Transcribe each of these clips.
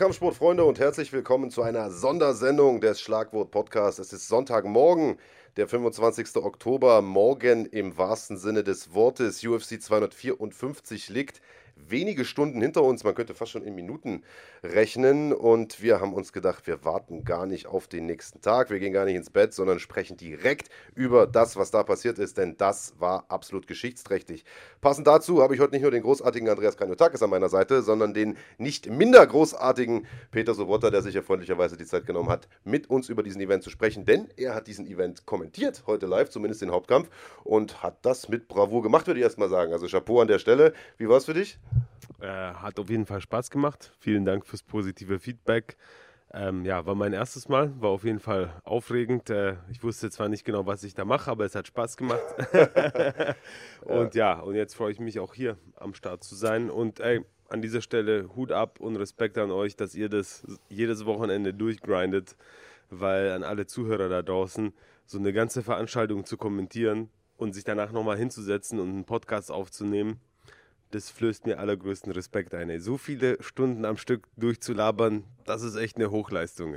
Kampfsportfreunde und herzlich willkommen zu einer Sondersendung des Schlagwort Podcasts. Es ist Sonntagmorgen, der 25. Oktober. Morgen im wahrsten Sinne des Wortes. UFC 254 liegt wenige Stunden hinter uns, man könnte fast schon in Minuten rechnen. Und wir haben uns gedacht, wir warten gar nicht auf den nächsten Tag, wir gehen gar nicht ins Bett, sondern sprechen direkt über das, was da passiert ist, denn das war absolut geschichtsträchtig. Passend dazu habe ich heute nicht nur den großartigen Andreas Kanyotakis an meiner Seite, sondern den nicht minder großartigen Peter Sobotta, der sich ja freundlicherweise die Zeit genommen hat, mit uns über diesen Event zu sprechen, denn er hat diesen Event kommentiert, heute live, zumindest den Hauptkampf, und hat das mit Bravour gemacht, würde ich erstmal sagen. Also Chapeau an der Stelle. Wie war es für dich? Äh, hat auf jeden Fall Spaß gemacht. Vielen Dank fürs positive Feedback. Ähm, ja, war mein erstes Mal, war auf jeden Fall aufregend. Äh, ich wusste zwar nicht genau, was ich da mache, aber es hat Spaß gemacht. und ja. ja, und jetzt freue ich mich auch hier am Start zu sein. Und ey, an dieser Stelle Hut ab und Respekt an euch, dass ihr das jedes Wochenende durchgrindet, weil an alle Zuhörer da draußen so eine ganze Veranstaltung zu kommentieren und sich danach nochmal hinzusetzen und einen Podcast aufzunehmen, das flößt mir allergrößten Respekt ein. So viele Stunden am Stück durchzulabern, das ist echt eine Hochleistung.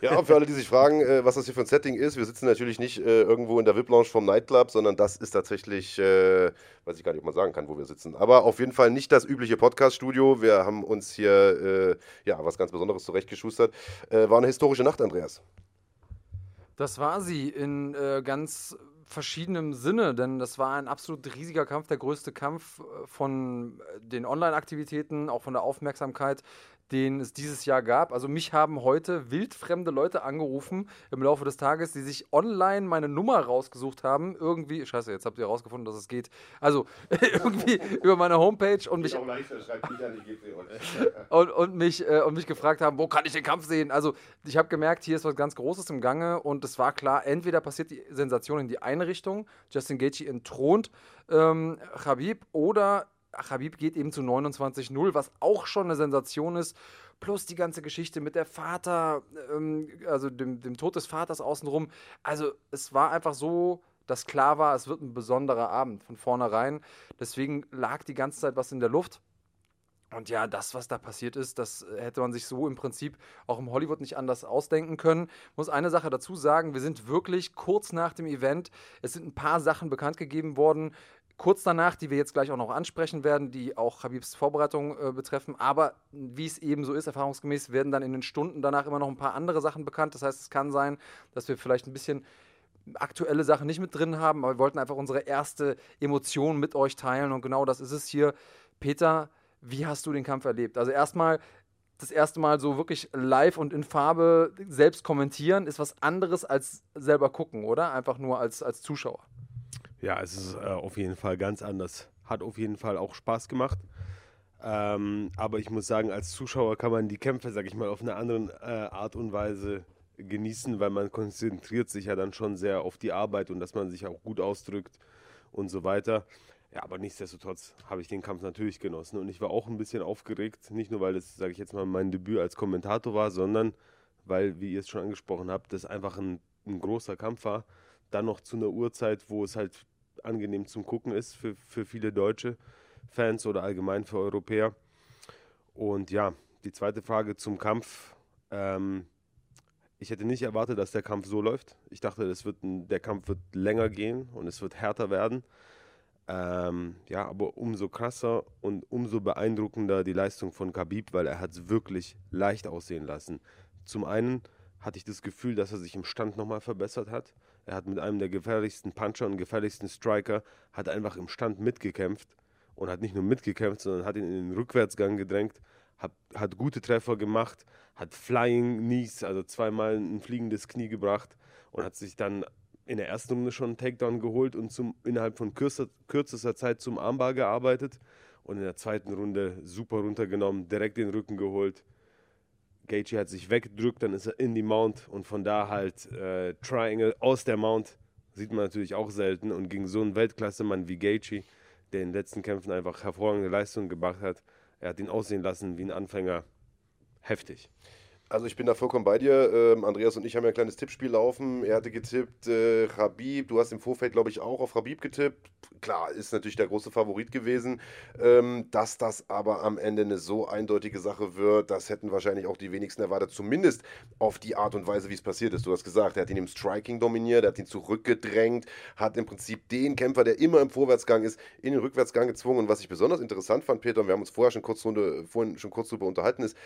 Ja, für alle, die sich fragen, äh, was das hier für ein Setting ist, wir sitzen natürlich nicht äh, irgendwo in der VIP-Lounge vom Nightclub, sondern das ist tatsächlich, äh, weiß ich gar nicht, ob man sagen kann, wo wir sitzen. Aber auf jeden Fall nicht das übliche Podcast-Studio. Wir haben uns hier äh, ja, was ganz Besonderes zurechtgeschustert. Äh, war eine historische Nacht, Andreas. Das war sie in äh, ganz verschiedenem Sinne, denn das war ein absolut riesiger Kampf, der größte Kampf äh, von äh, den Online-Aktivitäten, auch von der Aufmerksamkeit den es dieses Jahr gab. Also mich haben heute wildfremde Leute angerufen im Laufe des Tages, die sich online meine Nummer rausgesucht haben. Irgendwie, scheiße, jetzt habt ihr herausgefunden, dass es geht. Also irgendwie über meine Homepage und mich, und, und, mich, äh, und mich gefragt haben, wo kann ich den Kampf sehen? Also ich habe gemerkt, hier ist was ganz Großes im Gange und es war klar, entweder passiert die Sensation in die eine Richtung, Justin Gaethje entthront ähm, Khabib, oder Habib geht eben zu 29-0, was auch schon eine Sensation ist. Plus die ganze Geschichte mit der Vater, ähm, also dem, dem Tod des Vaters außenrum. Also es war einfach so, dass klar war, es wird ein besonderer Abend von vornherein. Deswegen lag die ganze Zeit was in der Luft. Und ja, das, was da passiert ist, das hätte man sich so im Prinzip auch im Hollywood nicht anders ausdenken können. Ich muss eine Sache dazu sagen, wir sind wirklich kurz nach dem Event, es sind ein paar Sachen bekannt gegeben worden, kurz danach, die wir jetzt gleich auch noch ansprechen werden, die auch Habibs Vorbereitung äh, betreffen. Aber wie es eben so ist, erfahrungsgemäß werden dann in den Stunden danach immer noch ein paar andere Sachen bekannt. Das heißt, es kann sein, dass wir vielleicht ein bisschen aktuelle Sachen nicht mit drin haben, aber wir wollten einfach unsere erste Emotion mit euch teilen und genau das ist es hier. Peter, wie hast du den Kampf erlebt? Also erstmal das erste Mal so wirklich live und in Farbe selbst kommentieren ist was anderes als selber gucken, oder? Einfach nur als, als Zuschauer. Ja, es ist äh, auf jeden Fall ganz anders. Hat auf jeden Fall auch Spaß gemacht. Ähm, aber ich muss sagen, als Zuschauer kann man die Kämpfe, sag ich mal, auf eine andere äh, Art und Weise genießen, weil man konzentriert sich ja dann schon sehr auf die Arbeit und dass man sich auch gut ausdrückt und so weiter. Ja, aber nichtsdestotrotz habe ich den Kampf natürlich genossen und ich war auch ein bisschen aufgeregt, nicht nur weil es, sage ich jetzt mal, mein Debüt als Kommentator war, sondern weil, wie ihr es schon angesprochen habt, das einfach ein, ein großer Kampf war. Dann noch zu einer Uhrzeit, wo es halt angenehm zum Gucken ist für, für viele deutsche Fans oder allgemein für Europäer. Und ja, die zweite Frage zum Kampf. Ähm, ich hätte nicht erwartet, dass der Kampf so läuft. Ich dachte, das wird ein, der Kampf wird länger gehen und es wird härter werden. Ähm, ja, aber umso krasser und umso beeindruckender die Leistung von Khabib, weil er hat es wirklich leicht aussehen lassen. Zum einen hatte ich das Gefühl, dass er sich im Stand nochmal verbessert hat. Er hat mit einem der gefährlichsten Puncher und gefährlichsten Striker, hat einfach im Stand mitgekämpft und hat nicht nur mitgekämpft, sondern hat ihn in den Rückwärtsgang gedrängt, hat, hat gute Treffer gemacht, hat Flying Knees, also zweimal ein fliegendes Knie gebracht und hat sich dann in der ersten Runde schon einen Takedown geholt und zum, innerhalb von kürzer, kürzester Zeit zum Armbar gearbeitet und in der zweiten Runde super runtergenommen, direkt den Rücken geholt Gaethje hat sich weggedrückt, dann ist er in die Mount und von da halt äh, Triangle aus der Mount. Sieht man natürlich auch selten. Und gegen so einen Weltklasse-Mann wie Gaethje, der in den letzten Kämpfen einfach hervorragende Leistungen gebracht hat, er hat ihn aussehen lassen wie ein Anfänger. Heftig. Also ich bin da vollkommen bei dir. Ähm, Andreas und ich haben ja ein kleines Tippspiel laufen. Er hatte getippt äh, Habib. Du hast im Vorfeld, glaube ich, auch auf Habib getippt. Klar, ist natürlich der große Favorit gewesen. Ähm, dass das aber am Ende eine so eindeutige Sache wird, das hätten wahrscheinlich auch die wenigsten erwartet. Zumindest auf die Art und Weise, wie es passiert ist. Du hast gesagt, er hat ihn im Striking dominiert, er hat ihn zurückgedrängt, hat im Prinzip den Kämpfer, der immer im Vorwärtsgang ist, in den Rückwärtsgang gezwungen. Und was ich besonders interessant fand, Peter, und wir haben uns vorher schon kurz, Runde, vorhin schon kurz darüber unterhalten, ist,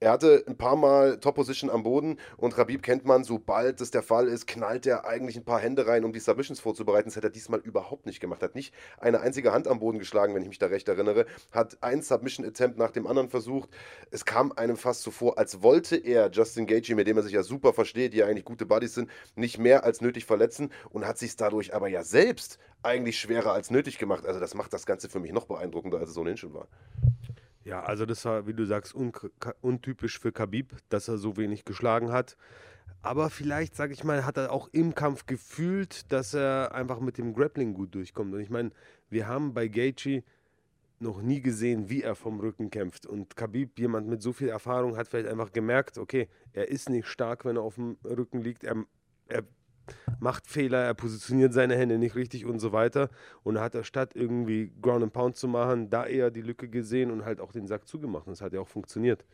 er hatte ein paar Mal Top-Position am Boden und Rabib kennt man, sobald das der Fall ist, knallt er eigentlich ein paar Hände rein, um die Submissions vorzubereiten. Das hat er diesmal überhaupt nicht gemacht. Hat nicht eine einzige Hand am Boden geschlagen, wenn ich mich da recht erinnere. Hat ein Submission-Attempt nach dem anderen versucht. Es kam einem fast so vor, als wollte er Justin Gaethje, mit dem er sich ja super versteht, die ja eigentlich gute Buddies sind, nicht mehr als nötig verletzen und hat sich dadurch aber ja selbst eigentlich schwerer als nötig gemacht. Also das macht das Ganze für mich noch beeindruckender, als es ohnehin schon war. Ja, also das war, wie du sagst, un untypisch für Khabib, dass er so wenig geschlagen hat. Aber vielleicht, sage ich mal, hat er auch im Kampf gefühlt, dass er einfach mit dem Grappling gut durchkommt. Und ich meine, wir haben bei Gaethje noch nie gesehen, wie er vom Rücken kämpft. Und Khabib, jemand mit so viel Erfahrung, hat vielleicht einfach gemerkt, okay, er ist nicht stark, wenn er auf dem Rücken liegt. Er, er macht Fehler, er positioniert seine Hände nicht richtig und so weiter. Und hat er statt irgendwie Ground and Pound zu machen, da eher die Lücke gesehen und halt auch den Sack zugemacht. Und das hat ja auch funktioniert.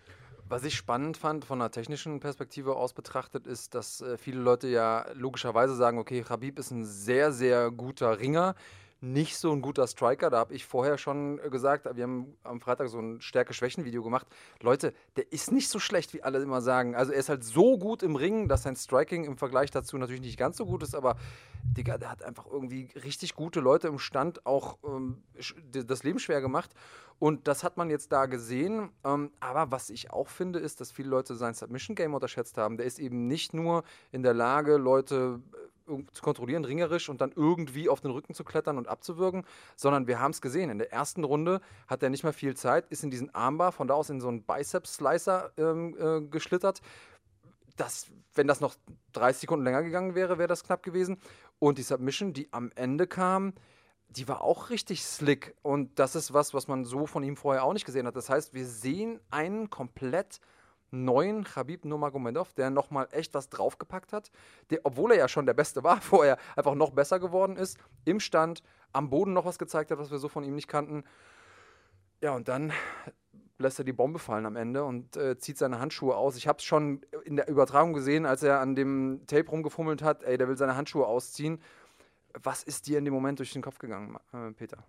Was ich spannend fand von einer technischen Perspektive aus betrachtet, ist, dass äh, viele Leute ja logischerweise sagen, okay, Habib ist ein sehr, sehr guter Ringer nicht so ein guter Striker. Da habe ich vorher schon gesagt, wir haben am Freitag so ein Stärke-Schwächen-Video gemacht. Leute, der ist nicht so schlecht, wie alle immer sagen. Also er ist halt so gut im Ringen, dass sein Striking im Vergleich dazu natürlich nicht ganz so gut ist, aber Digga, der hat einfach irgendwie richtig gute Leute im Stand auch ähm, das Leben schwer gemacht. Und das hat man jetzt da gesehen. Ähm, aber was ich auch finde, ist, dass viele Leute sein Submission-Game unterschätzt haben. Der ist eben nicht nur in der Lage, Leute zu kontrollieren, ringerisch und dann irgendwie auf den Rücken zu klettern und abzuwürgen, sondern wir haben es gesehen. In der ersten Runde hat er nicht mehr viel Zeit, ist in diesen Armbar, von da aus in so einen Biceps-Slicer ähm, äh, geschlittert. Das, wenn das noch 30 Sekunden länger gegangen wäre, wäre das knapp gewesen. Und die Submission, die am Ende kam, die war auch richtig slick. Und das ist was, was man so von ihm vorher auch nicht gesehen hat. Das heißt, wir sehen einen komplett neuen Khabib Nurmagomedov, der nochmal echt was draufgepackt hat, der, obwohl er ja schon der Beste war vorher, einfach noch besser geworden ist, im Stand, am Boden noch was gezeigt hat, was wir so von ihm nicht kannten. Ja, und dann lässt er die Bombe fallen am Ende und äh, zieht seine Handschuhe aus. Ich habe es schon in der Übertragung gesehen, als er an dem Tape rumgefummelt hat, ey, der will seine Handschuhe ausziehen. Was ist dir in dem Moment durch den Kopf gegangen, äh, Peter?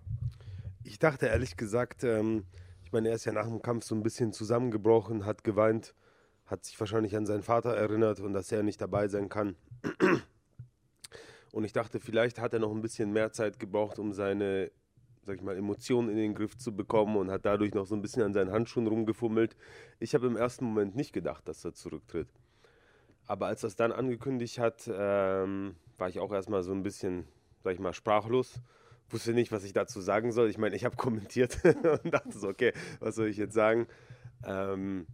Ich dachte ehrlich gesagt, ähm, ich meine, er ist ja nach dem Kampf so ein bisschen zusammengebrochen, hat geweint, hat sich wahrscheinlich an seinen Vater erinnert und dass er nicht dabei sein kann. Und ich dachte, vielleicht hat er noch ein bisschen mehr Zeit gebraucht, um seine, sag ich mal, Emotionen in den Griff zu bekommen und hat dadurch noch so ein bisschen an seinen Handschuhen rumgefummelt. Ich habe im ersten Moment nicht gedacht, dass er zurücktritt. Aber als er es dann angekündigt hat, ähm, war ich auch erstmal so ein bisschen, sag ich mal, sprachlos wusste nicht, was ich dazu sagen soll. Ich meine, ich habe kommentiert und dachte so, okay, was soll ich jetzt sagen? Ähm,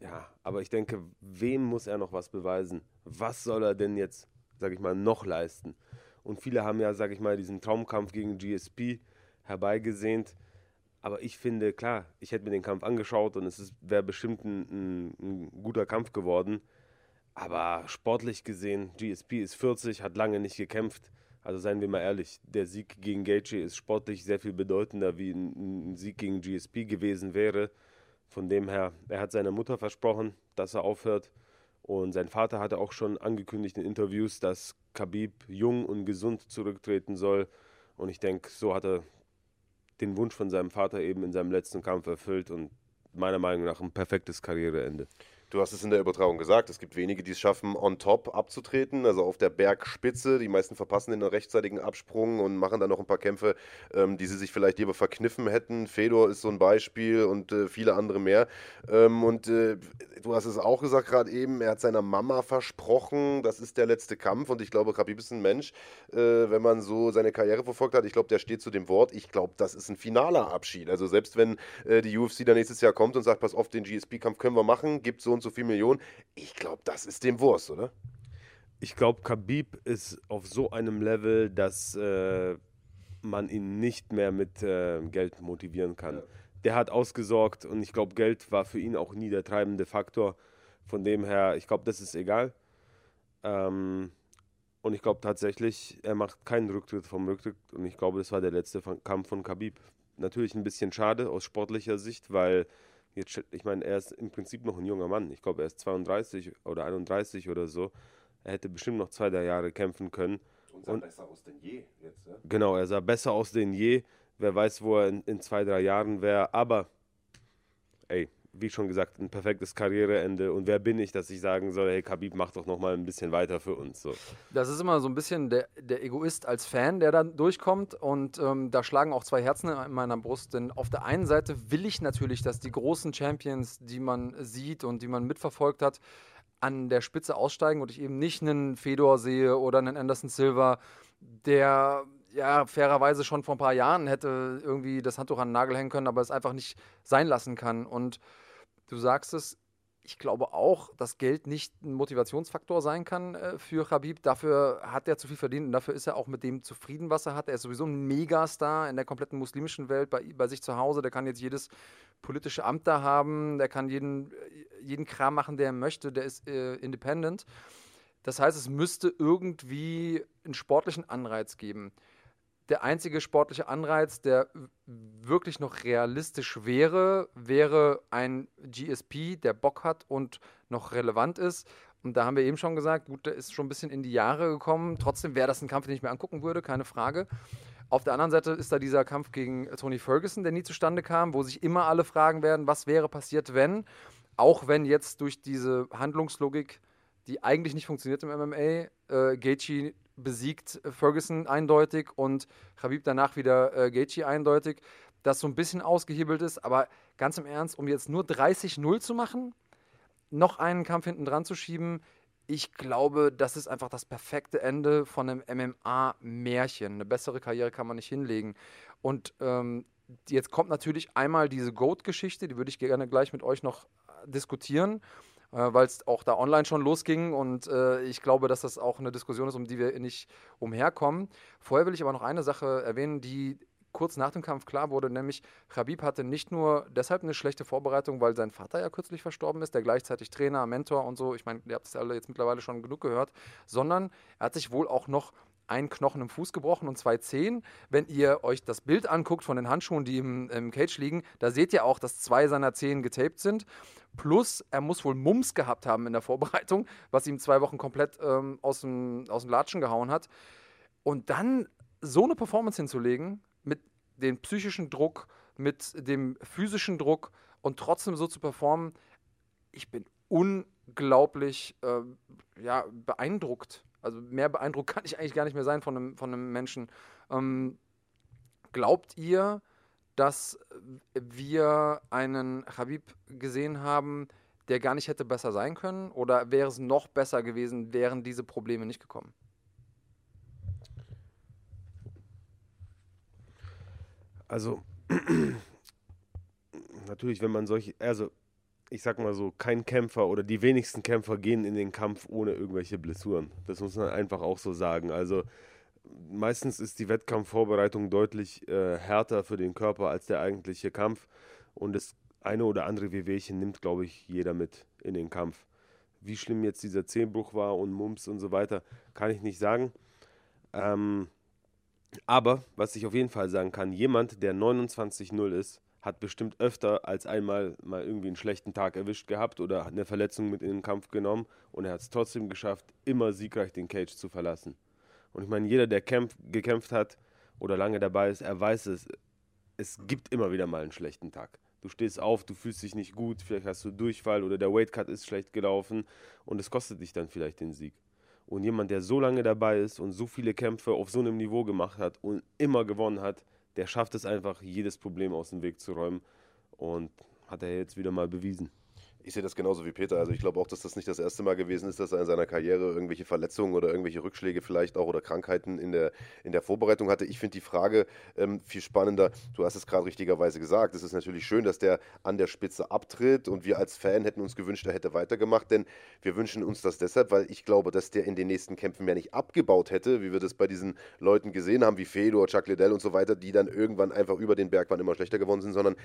ja, aber ich denke, wem muss er noch was beweisen? Was soll er denn jetzt, sag ich mal, noch leisten? Und viele haben ja, sag ich mal, diesen Traumkampf gegen GSP herbeigesehnt. Aber ich finde, klar, ich hätte mir den Kampf angeschaut und es wäre bestimmt ein, ein, ein guter Kampf geworden. Aber sportlich gesehen, GSP ist 40, hat lange nicht gekämpft also seien wir mal ehrlich, der Sieg gegen Gaethje ist sportlich sehr viel bedeutender, wie ein, ein Sieg gegen GSP gewesen wäre. Von dem her, er hat seiner Mutter versprochen, dass er aufhört. Und sein Vater hatte auch schon angekündigt in Interviews, dass Khabib jung und gesund zurücktreten soll. Und ich denke, so hat er den Wunsch von seinem Vater eben in seinem letzten Kampf erfüllt und meiner Meinung nach ein perfektes Karriereende. Du hast es in der Übertragung gesagt, es gibt wenige, die es schaffen, on top abzutreten, also auf der Bergspitze. Die meisten verpassen den rechtzeitigen Absprung und machen dann noch ein paar Kämpfe, ähm, die sie sich vielleicht lieber verkniffen hätten. Fedor ist so ein Beispiel und äh, viele andere mehr. Ähm, und äh, du hast es auch gesagt gerade eben, er hat seiner Mama versprochen, das ist der letzte Kampf. Und ich glaube, Khabib ist ein Mensch, äh, wenn man so seine Karriere verfolgt hat, ich glaube, der steht zu dem Wort. Ich glaube, das ist ein finaler Abschied. Also selbst wenn äh, die UFC dann nächstes Jahr kommt und sagt, pass auf, den GSP-Kampf können wir machen, gibt so und so viel Millionen. Ich glaube, das ist dem Wurst, oder? Ich glaube, Khabib ist auf so einem Level, dass äh, man ihn nicht mehr mit äh, Geld motivieren kann. Ja. Der hat ausgesorgt und ich glaube, Geld war für ihn auch nie der treibende Faktor. Von dem her, ich glaube, das ist egal. Ähm, und ich glaube tatsächlich, er macht keinen Rücktritt vom Rücktritt. Und ich glaube, das war der letzte Kampf von Khabib. Natürlich ein bisschen schade aus sportlicher Sicht, weil jetzt, ich meine, er ist im Prinzip noch ein junger Mann. Ich glaube, er ist 32 oder 31 oder so. Er hätte bestimmt noch zwei, drei Jahre kämpfen können. Und sah und, besser aus denn je jetzt, ja? Genau, er sah besser aus denn je. Wer weiß, wo er in, in zwei, drei Jahren wäre. Aber, ey, wie schon gesagt, ein perfektes Karriereende. Und wer bin ich, dass ich sagen soll, hey, Khabib, mach doch noch mal ein bisschen weiter für uns. So. Das ist immer so ein bisschen der, der Egoist als Fan, der dann durchkommt. Und ähm, da schlagen auch zwei Herzen in meiner Brust. Denn auf der einen Seite will ich natürlich, dass die großen Champions, die man sieht und die man mitverfolgt hat, an der Spitze aussteigen und ich eben nicht einen Fedor sehe oder einen Anderson Silva, der ja fairerweise schon vor ein paar Jahren hätte irgendwie das Handtuch an den Nagel hängen können, aber es einfach nicht sein lassen kann. Und du sagst es, ich glaube auch, dass Geld nicht ein Motivationsfaktor sein kann äh, für Khabib. Dafür hat er zu viel verdient und dafür ist er auch mit dem zufrieden, was er hat. Er ist sowieso ein Megastar in der kompletten muslimischen Welt, bei, bei sich zu Hause. Der kann jetzt jedes politische Amt da haben, der kann jeden, jeden Kram machen, der er möchte. Der ist äh, independent. Das heißt, es müsste irgendwie einen sportlichen Anreiz geben der einzige sportliche Anreiz, der wirklich noch realistisch wäre, wäre ein GSP, der Bock hat und noch relevant ist. Und da haben wir eben schon gesagt, gut, der ist schon ein bisschen in die Jahre gekommen. Trotzdem wäre das ein Kampf, den ich mir angucken würde, keine Frage. Auf der anderen Seite ist da dieser Kampf gegen Tony Ferguson, der nie zustande kam, wo sich immer alle fragen werden, was wäre passiert, wenn, auch wenn jetzt durch diese Handlungslogik, die eigentlich nicht funktioniert im MMA, äh, Gaethje besiegt Ferguson eindeutig und Khabib danach wieder äh, Gaethje eindeutig, das so ein bisschen ausgehebelt ist. Aber ganz im Ernst, um jetzt nur 30-0 zu machen, noch einen Kampf hinten dran zu schieben, ich glaube, das ist einfach das perfekte Ende von einem MMA-Märchen. Eine bessere Karriere kann man nicht hinlegen. Und ähm, jetzt kommt natürlich einmal diese Goat-Geschichte, die würde ich gerne gleich mit euch noch diskutieren äh, weil es auch da online schon losging und äh, ich glaube, dass das auch eine Diskussion ist, um die wir nicht umherkommen. Vorher will ich aber noch eine Sache erwähnen, die kurz nach dem Kampf klar wurde, nämlich Khabib hatte nicht nur deshalb eine schlechte Vorbereitung, weil sein Vater ja kürzlich verstorben ist, der gleichzeitig Trainer, Mentor und so, ich meine, ihr habt es alle jetzt mittlerweile schon genug gehört, sondern er hat sich wohl auch noch einen Knochen im Fuß gebrochen und zwei Zehen. Wenn ihr euch das Bild anguckt von den Handschuhen, die im, im Cage liegen, da seht ihr auch, dass zwei seiner Zehen getaped sind. Plus, er muss wohl Mumps gehabt haben in der Vorbereitung, was ihm zwei Wochen komplett ähm, aus, dem, aus dem Latschen gehauen hat. Und dann so eine Performance hinzulegen, mit dem psychischen Druck, mit dem physischen Druck und trotzdem so zu performen, ich bin unglaublich äh, ja, beeindruckt also mehr beeindruckt kann ich eigentlich gar nicht mehr sein von einem, von einem Menschen. Ähm, glaubt ihr, dass wir einen Habib gesehen haben, der gar nicht hätte besser sein können? Oder wäre es noch besser gewesen, wären diese Probleme nicht gekommen? Also, natürlich, wenn man solche, also ich sag mal so, kein Kämpfer oder die wenigsten Kämpfer gehen in den Kampf ohne irgendwelche Blessuren. Das muss man einfach auch so sagen. Also meistens ist die Wettkampfvorbereitung deutlich äh, härter für den Körper als der eigentliche Kampf. Und das eine oder andere Wehwehchen nimmt, glaube ich, jeder mit in den Kampf. Wie schlimm jetzt dieser Zehnbruch war und Mumps und so weiter, kann ich nicht sagen. Ähm, aber was ich auf jeden Fall sagen kann, jemand, der 29-0 ist, hat bestimmt öfter als einmal mal irgendwie einen schlechten Tag erwischt gehabt oder eine Verletzung mit in den Kampf genommen und er hat es trotzdem geschafft, immer siegreich den Cage zu verlassen. Und ich meine, jeder, der kämpf, gekämpft hat oder lange dabei ist, er weiß es, es gibt immer wieder mal einen schlechten Tag. Du stehst auf, du fühlst dich nicht gut, vielleicht hast du Durchfall oder der Weightcut ist schlecht gelaufen und es kostet dich dann vielleicht den Sieg. Und jemand, der so lange dabei ist und so viele Kämpfe auf so einem Niveau gemacht hat und immer gewonnen hat, der schafft es einfach, jedes Problem aus dem Weg zu räumen. Und hat er jetzt wieder mal bewiesen. Ich sehe das genauso wie Peter. Also ich glaube auch, dass das nicht das erste Mal gewesen ist, dass er in seiner Karriere irgendwelche Verletzungen oder irgendwelche Rückschläge vielleicht auch oder Krankheiten in der, in der Vorbereitung hatte. Ich finde die Frage ähm, viel spannender. Du hast es gerade richtigerweise gesagt. Es ist natürlich schön, dass der an der Spitze abtritt und wir als Fan hätten uns gewünscht, er hätte weitergemacht, denn wir wünschen uns das deshalb, weil ich glaube, dass der in den nächsten Kämpfen mehr nicht abgebaut hätte, wie wir das bei diesen Leuten gesehen haben, wie Fedor, Chuck Liddell und so weiter, die dann irgendwann einfach über den Berg waren immer schlechter geworden sind, sondern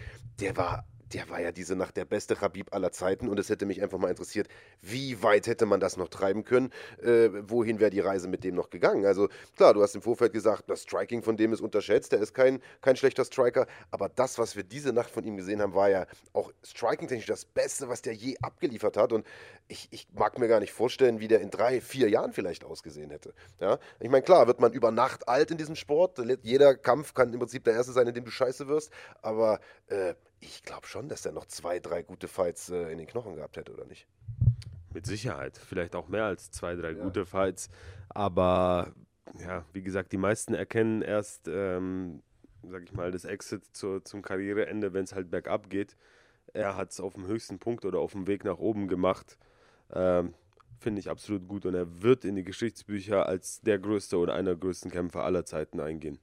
der war der war ja diese Nacht der beste Khabib aller Zeiten und es hätte mich einfach mal interessiert, wie weit hätte man das noch treiben können? Äh, wohin wäre die Reise mit dem noch gegangen? Also klar, du hast im Vorfeld gesagt, das Striking von dem ist unterschätzt, der ist kein, kein schlechter Striker, aber das, was wir diese Nacht von ihm gesehen haben, war ja auch striking-technisch das Beste, was der je abgeliefert hat und ich, ich mag mir gar nicht vorstellen, wie der in drei, vier Jahren vielleicht ausgesehen hätte. Ja? Ich meine, klar, wird man über Nacht alt in diesem Sport, jeder Kampf kann im Prinzip der erste sein, in dem du scheiße wirst, aber äh, ich glaube schon, dass er noch zwei, drei gute Fights äh, in den Knochen gehabt hätte, oder nicht? Mit Sicherheit. Vielleicht auch mehr als zwei, drei ja. gute Fights. Aber ja, wie gesagt, die meisten erkennen erst, ähm, sag ich mal, das Exit zur, zum Karriereende, wenn es halt bergab geht. Er hat es auf dem höchsten Punkt oder auf dem Weg nach oben gemacht. Ähm, Finde ich absolut gut und er wird in die Geschichtsbücher als der größte oder einer der größten Kämpfer aller Zeiten eingehen.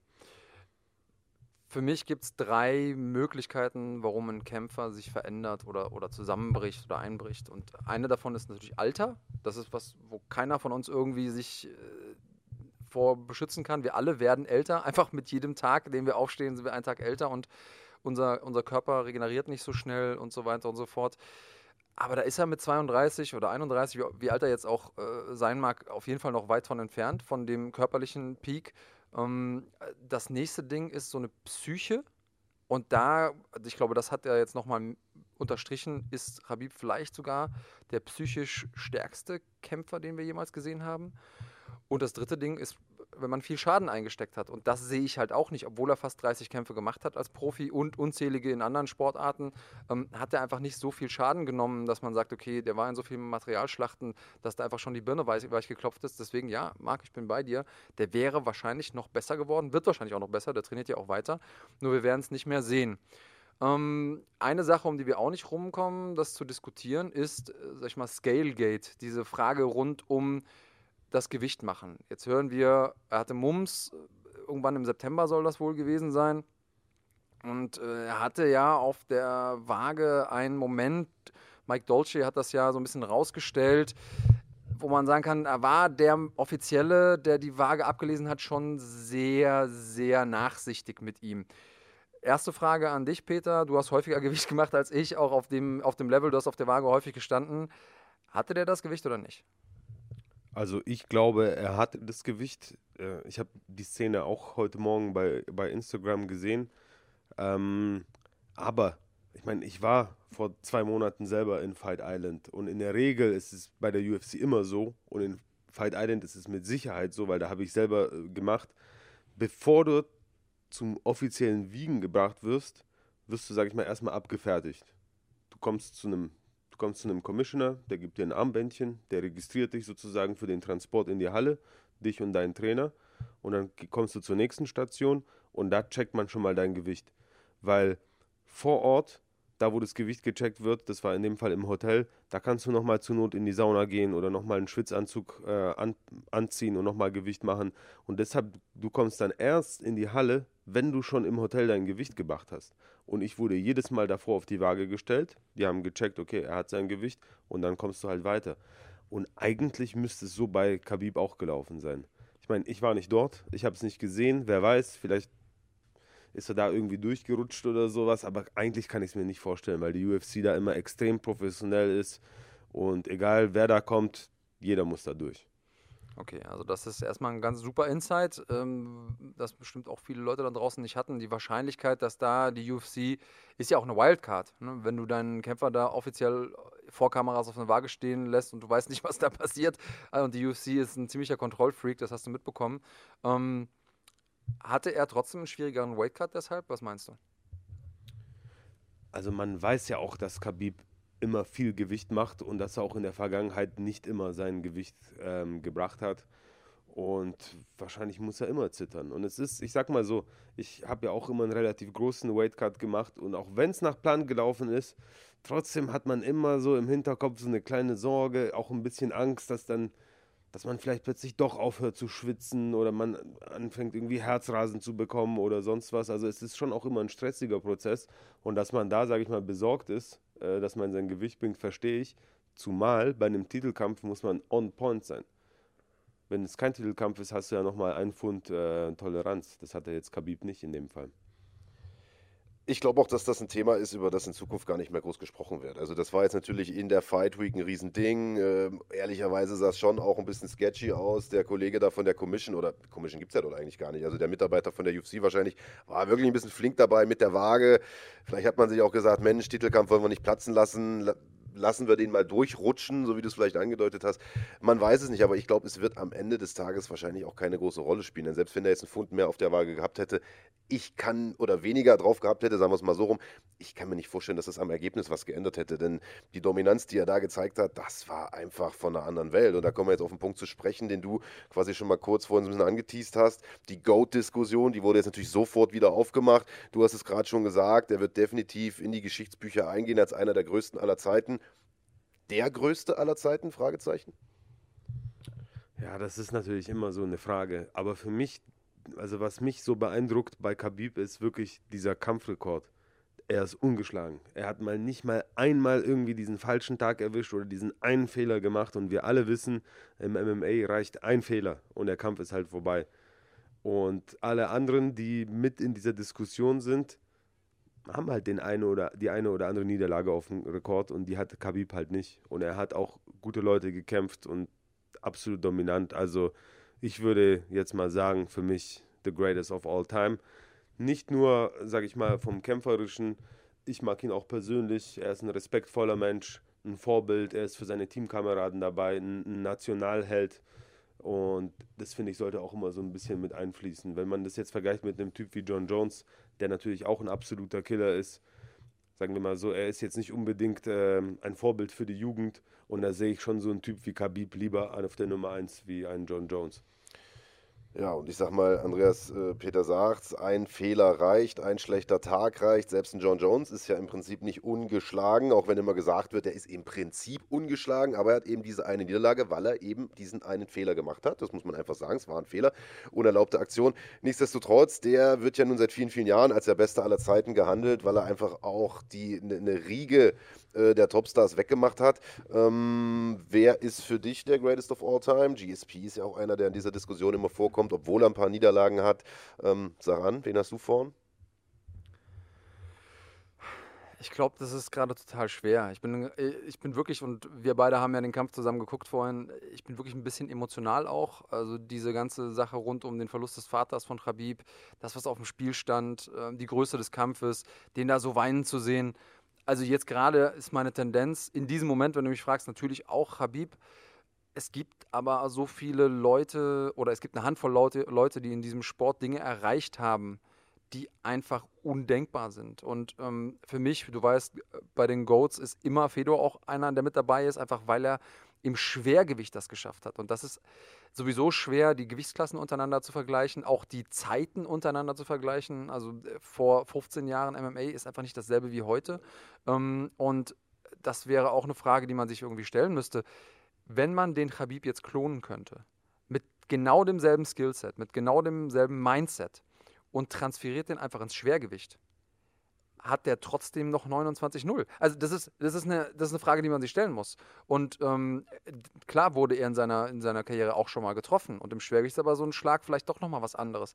Für mich gibt es drei Möglichkeiten, warum ein Kämpfer sich verändert oder, oder zusammenbricht oder einbricht. Und eine davon ist natürlich Alter. Das ist was, wo keiner von uns irgendwie sich äh, vor beschützen kann. Wir alle werden älter. Einfach mit jedem Tag, den wir aufstehen, sind wir einen Tag älter und unser, unser Körper regeneriert nicht so schnell und so weiter und so fort. Aber da ist er mit 32 oder 31, wie, alt er jetzt auch äh, sein mag, auf jeden Fall noch weit von entfernt, von dem körperlichen Peak. Ähm, das nächste Ding ist so eine Psyche. Und da, ich glaube, das hat er jetzt nochmal unterstrichen, ist Habib vielleicht sogar der psychisch stärkste Kämpfer, den wir jemals gesehen haben. Und das dritte Ding ist wenn man viel Schaden eingesteckt hat. Und das sehe ich halt auch nicht, obwohl er fast 30 Kämpfe gemacht hat als Profi und unzählige in anderen Sportarten, ähm, hat er einfach nicht so viel Schaden genommen, dass man sagt, okay, der war in so vielen Materialschlachten, dass da einfach schon die Birne weich, weich geklopft ist. Deswegen, ja, Marc, ich bin bei dir. Der wäre wahrscheinlich noch besser geworden, wird wahrscheinlich auch noch besser, der trainiert ja auch weiter. Nur wir werden es nicht mehr sehen. Ähm, eine Sache, um die wir auch nicht rumkommen, das zu diskutieren, ist, äh, sag ich mal, Scalegate. Diese Frage rund um das Gewicht machen. Jetzt hören wir, er hatte Mumps, irgendwann im September soll das wohl gewesen sein. Und äh, er hatte ja auf der Waage einen Moment, Mike Dolce hat das ja so ein bisschen rausgestellt, wo man sagen kann, er war der Offizielle, der die Waage abgelesen hat, schon sehr, sehr nachsichtig mit ihm. Erste Frage an dich, Peter. Du hast häufiger Gewicht gemacht als ich, auch auf dem, auf dem Level. Du hast auf der Waage häufig gestanden. Hatte der das Gewicht oder nicht? Also ich glaube, er hat das Gewicht. Äh, ich habe die Szene auch heute Morgen bei, bei Instagram gesehen. Ähm, aber ich meine, ich war vor zwei Monaten selber in Fight Island und in der Regel ist es bei der UFC immer so und in Fight Island ist es mit Sicherheit so, weil da habe ich selber äh, gemacht, bevor du zum offiziellen Wiegen gebracht wirst, wirst du, sag ich mal, erstmal abgefertigt. Du kommst zu einem kommst zu einem Commissioner, der gibt dir ein Armbändchen, der registriert dich sozusagen für den Transport in die Halle, dich und deinen Trainer. Und dann kommst du zur nächsten Station und da checkt man schon mal dein Gewicht. Weil vor Ort, da wo das Gewicht gecheckt wird, das war in dem Fall im Hotel, da kannst du nochmal zur Not in die Sauna gehen oder nochmal einen Schwitzanzug äh, an, anziehen und nochmal Gewicht machen. Und deshalb, du kommst dann erst in die Halle, wenn du schon im Hotel dein Gewicht gemacht hast. Und ich wurde jedes Mal davor auf die Waage gestellt. Die haben gecheckt, okay, er hat sein Gewicht und dann kommst du halt weiter. Und eigentlich müsste es so bei Khabib auch gelaufen sein. Ich meine, ich war nicht dort, ich habe es nicht gesehen. Wer weiß, vielleicht ist er da irgendwie durchgerutscht oder sowas. Aber eigentlich kann ich es mir nicht vorstellen, weil die UFC da immer extrem professionell ist. Und egal wer da kommt, jeder muss da durch. Okay, also das ist erstmal ein ganz super Insight, ähm, das bestimmt auch viele Leute da draußen nicht hatten. Die Wahrscheinlichkeit, dass da die UFC ist ja auch eine Wildcard. Ne? Wenn du deinen Kämpfer da offiziell vor Kameras auf einer Waage stehen lässt und du weißt nicht, was da passiert. Äh, und die UFC ist ein ziemlicher Kontrollfreak, das hast du mitbekommen. Ähm, hatte er trotzdem einen schwierigeren Weightcut deshalb? Was meinst du? Also man weiß ja auch, dass Khabib immer viel Gewicht macht und dass er auch in der Vergangenheit nicht immer sein Gewicht ähm, gebracht hat. Und wahrscheinlich muss er immer zittern. Und es ist, ich sag mal so, ich habe ja auch immer einen relativ großen Weightcut gemacht und auch wenn es nach Plan gelaufen ist, trotzdem hat man immer so im Hinterkopf so eine kleine Sorge, auch ein bisschen Angst, dass dann dass man vielleicht plötzlich doch aufhört zu schwitzen oder man anfängt irgendwie Herzrasen zu bekommen oder sonst was. Also es ist schon auch immer ein stressiger Prozess und dass man da, sage ich mal, besorgt ist, äh, dass man sein Gewicht bringt, verstehe ich. Zumal bei einem Titelkampf muss man on point sein. Wenn es kein Titelkampf ist, hast du ja nochmal einen Pfund äh, Toleranz. Das hat er jetzt Khabib nicht in dem Fall Ich glaube auch, dass das ein Thema ist, über das in Zukunft gar nicht mehr groß gesprochen wird. Also das war jetzt natürlich in der Fight Week ein Riesending. Ähm, ehrlicherweise sah es schon auch ein bisschen sketchy aus. Der Kollege da von der Commission, oder Commission gibt es ja dort eigentlich gar nicht, also der Mitarbeiter von der UFC wahrscheinlich, war wirklich ein bisschen flink dabei mit der Waage. Vielleicht hat man sich auch gesagt, Mensch, Titelkampf wollen wir nicht platzen lassen lassen wir den mal durchrutschen, so wie du es vielleicht angedeutet hast. Man weiß es nicht, aber ich glaube, es wird am Ende des Tages wahrscheinlich auch keine große Rolle spielen. Denn selbst wenn er jetzt einen Pfund mehr auf der Waage gehabt hätte, ich kann oder weniger drauf gehabt hätte, sagen wir es mal so rum, ich kann mir nicht vorstellen, dass das am Ergebnis was geändert hätte. Denn die Dominanz, die er da gezeigt hat, das war einfach von einer anderen Welt. Und da kommen wir jetzt auf den Punkt zu sprechen, den du quasi schon mal kurz vorhin ein bisschen angeteased hast. Die GOAT-Diskussion, die wurde jetzt natürlich sofort wieder aufgemacht. Du hast es gerade schon gesagt, er wird definitiv in die Geschichtsbücher eingehen als einer der größten aller Zeiten der größte aller Zeiten? Fragezeichen. Ja, das ist natürlich immer so eine Frage. Aber für mich, also was mich so beeindruckt bei Khabib ist wirklich dieser Kampfrekord. Er ist ungeschlagen. Er hat mal nicht mal einmal irgendwie diesen falschen Tag erwischt oder diesen einen Fehler gemacht. Und wir alle wissen, im MMA reicht ein Fehler und der Kampf ist halt vorbei. Und alle anderen, die mit in dieser Diskussion sind, haben halt den eine oder die eine oder andere Niederlage auf dem Rekord und die hatte Khabib halt nicht. Und er hat auch gute Leute gekämpft und absolut dominant. Also ich würde jetzt mal sagen, für mich the greatest of all time. Nicht nur, sage ich mal, vom kämpferischen. Ich mag ihn auch persönlich. Er ist ein respektvoller Mensch, ein Vorbild. Er ist für seine Teamkameraden dabei, ein Nationalheld. Und das finde ich sollte auch immer so ein bisschen mit einfließen. Wenn man das jetzt vergleicht mit einem Typ wie John Jones, der natürlich auch ein absoluter Killer ist, sagen wir mal so, er ist jetzt nicht unbedingt äh, ein Vorbild für die Jugend und da sehe ich schon so einen Typ wie Khabib lieber auf der Nummer 1 wie einen John Jones. Ja, und ich sag mal, Andreas äh, Peter sagt, ein Fehler reicht, ein schlechter Tag reicht. Selbst ein John Jones ist ja im Prinzip nicht ungeschlagen, auch wenn immer gesagt wird, er ist im Prinzip ungeschlagen, aber er hat eben diese eine Niederlage, weil er eben diesen einen Fehler gemacht hat. Das muss man einfach sagen, es war ein Fehler, unerlaubte Aktion. Nichtsdestotrotz, der wird ja nun seit vielen, vielen Jahren als der Beste aller Zeiten gehandelt, weil er einfach auch die eine ne Riege äh, der Topstars weggemacht hat. Ähm, wer ist für dich der Greatest of All Time? GSP ist ja auch einer, der in dieser Diskussion immer vorkommt, obwohl er ein paar Niederlagen hat. Ähm, sag an, wen hast du vorn? Ich glaube, das ist gerade total schwer. Ich bin, äh, ich bin wirklich, und wir beide haben ja den Kampf zusammen geguckt vorhin, ich bin wirklich ein bisschen emotional auch. Also diese ganze Sache rund um den Verlust des Vaters von Khabib, das, was auf dem Spiel stand, ähm, die Größe des Kampfes, den da so weinen zu sehen also jetzt gerade ist meine Tendenz in diesem Moment, wenn du mich fragst, natürlich auch Habib. Es gibt aber so viele Leute oder es gibt eine Handvoll Leute, Leute die in diesem Sport Dinge erreicht haben, die einfach undenkbar sind. Und ähm, für mich, du weißt, bei den Goats ist immer Fedor auch einer, der mit dabei ist, einfach weil er im Schwergewicht das geschafft hat. Und das ist sowieso schwer, die Gewichtsklassen untereinander zu vergleichen, auch die Zeiten untereinander zu vergleichen. Also äh, vor 15 Jahren MMA ist einfach nicht dasselbe wie heute. Ähm, und das wäre auch eine Frage, die man sich irgendwie stellen müsste. Wenn man den Khabib jetzt klonen könnte, mit genau demselben Skillset, mit genau demselben Mindset und transferiert den einfach ins Schwergewicht, hat der trotzdem noch 29-0? Also das ist, das, ist eine, das ist eine Frage, die man sich stellen muss. Und ähm, klar wurde er in seiner, in seiner Karriere auch schon mal getroffen. Und im Schwergewicht ist aber so ein Schlag vielleicht doch nochmal was anderes.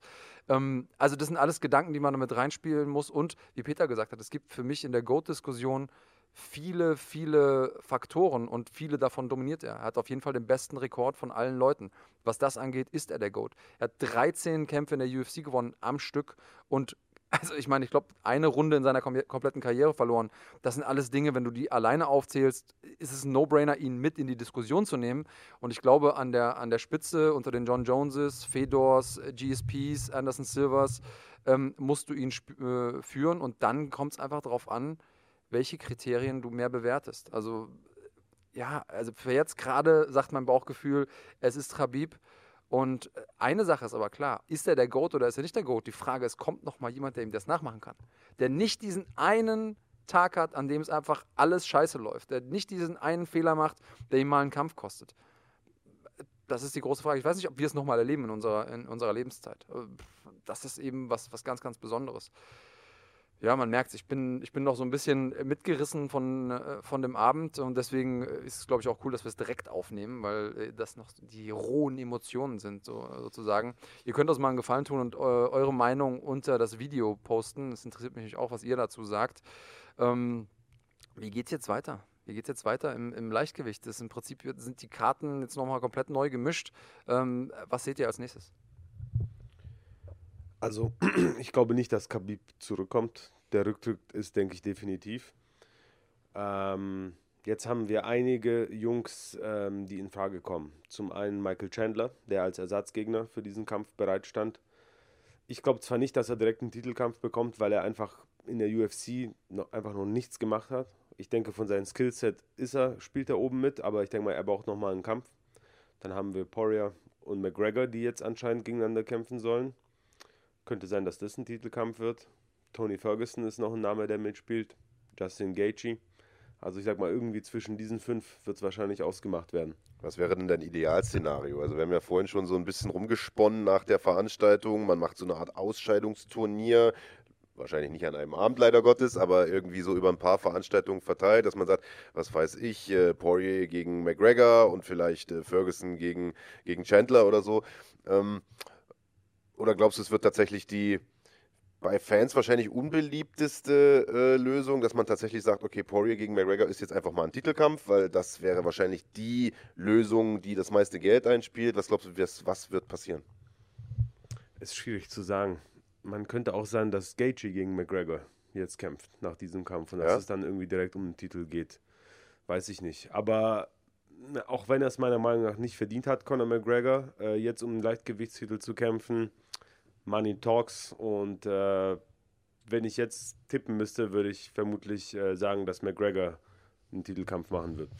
Ähm, also das sind alles Gedanken, die man damit reinspielen muss. Und wie Peter gesagt hat, es gibt für mich in der GOAT-Diskussion viele, viele Faktoren und viele davon dominiert er. Er hat auf jeden Fall den besten Rekord von allen Leuten. Was das angeht, ist er der GOAT. Er hat 13 Kämpfe in der UFC gewonnen am Stück und also ich meine, ich glaube, eine Runde in seiner kom kompletten Karriere verloren. Das sind alles Dinge, wenn du die alleine aufzählst, ist es ein No-Brainer, ihn mit in die Diskussion zu nehmen. Und ich glaube, an der, an der Spitze unter den John Joneses, Fedors, GSPs, Anderson Silvers, ähm, musst du ihn äh, führen. Und dann kommt es einfach darauf an, welche Kriterien du mehr bewertest. Also ja, also für jetzt gerade sagt mein Bauchgefühl, es ist Habib. Und äh, eine Sache ist aber klar, ist er der Goat oder ist er nicht der Goat? Die Frage ist, kommt noch mal jemand, der ihm das nachmachen kann? Der nicht diesen einen Tag hat, an dem es einfach alles scheiße läuft. Der nicht diesen einen Fehler macht, der ihm mal einen Kampf kostet. Das ist die große Frage. Ich weiß nicht, ob wir es nochmal erleben in unserer, in unserer Lebenszeit. Äh, das ist eben was, was ganz, ganz Besonderes. Ja, man merkt, ich bin, ich bin noch so ein bisschen mitgerissen von, äh, von dem Abend und deswegen ist es, glaube ich, auch cool, dass wir es direkt aufnehmen, weil äh, das noch die rohen Emotionen sind, so, sozusagen. Ihr könnt uns mal einen Gefallen tun und äh, eure Meinung unter das Video posten. Es interessiert mich auch, was ihr dazu sagt. Ähm, wie geht's jetzt weiter? Wie geht es jetzt weiter im, im, Leichtgewicht? Das ist Im Prinzip sind die Karten jetzt nochmal komplett neu gemischt. Ähm, was seht ihr als nächstes? Also, ich glaube nicht, dass Khabib zurückkommt. Der Rücktritt ist, denke ich, definitiv. Ähm, jetzt haben wir einige Jungs, ähm, die in Frage kommen. Zum einen Michael Chandler, der als Ersatzgegner für diesen Kampf bereitstand. Ich glaube zwar nicht, dass er direkt einen Titelkampf bekommt, weil er einfach in der UFC noch, einfach noch nichts gemacht hat. Ich denke, von seinem Skillset ist er, spielt er oben mit, aber ich denke mal, er braucht nochmal einen Kampf. Dann haben wir Poirier und McGregor, die jetzt anscheinend gegeneinander kämpfen sollen. Könnte sein, dass das ein Titelkampf wird. Tony Ferguson ist noch ein Name, der mitspielt. Justin Gaethje. Also ich sag mal, irgendwie zwischen diesen fünf wird es wahrscheinlich ausgemacht werden. Was wäre denn dein Idealszenario? Also wir haben ja vorhin schon so ein bisschen rumgesponnen nach der Veranstaltung. Man macht so eine Art Ausscheidungsturnier. Wahrscheinlich nicht an einem Abend leider Gottes, aber irgendwie so über ein paar Veranstaltungen verteilt, dass man sagt, was weiß ich, äh, Poirier gegen McGregor und vielleicht äh, Ferguson gegen, gegen Chandler oder so. Ähm, oder glaubst du, es wird tatsächlich die bei Fans wahrscheinlich unbeliebteste äh, Lösung, dass man tatsächlich sagt, okay, Poirier gegen McGregor ist jetzt einfach mal ein Titelkampf, weil das wäre wahrscheinlich die Lösung, die das meiste Geld einspielt. Was glaubst du, was, was wird passieren? Ist schwierig zu sagen. Man könnte auch sagen, dass Gaethje gegen McGregor jetzt kämpft nach diesem Kampf und ja? dass es dann irgendwie direkt um den Titel geht. Weiß ich nicht. Aber auch wenn er es meiner Meinung nach nicht verdient hat, Conor McGregor, äh, jetzt um den Leichtgewichtstitel zu kämpfen, Money Talks und äh, wenn ich jetzt tippen müsste, würde ich vermutlich äh, sagen, dass McGregor einen Titelkampf machen wird.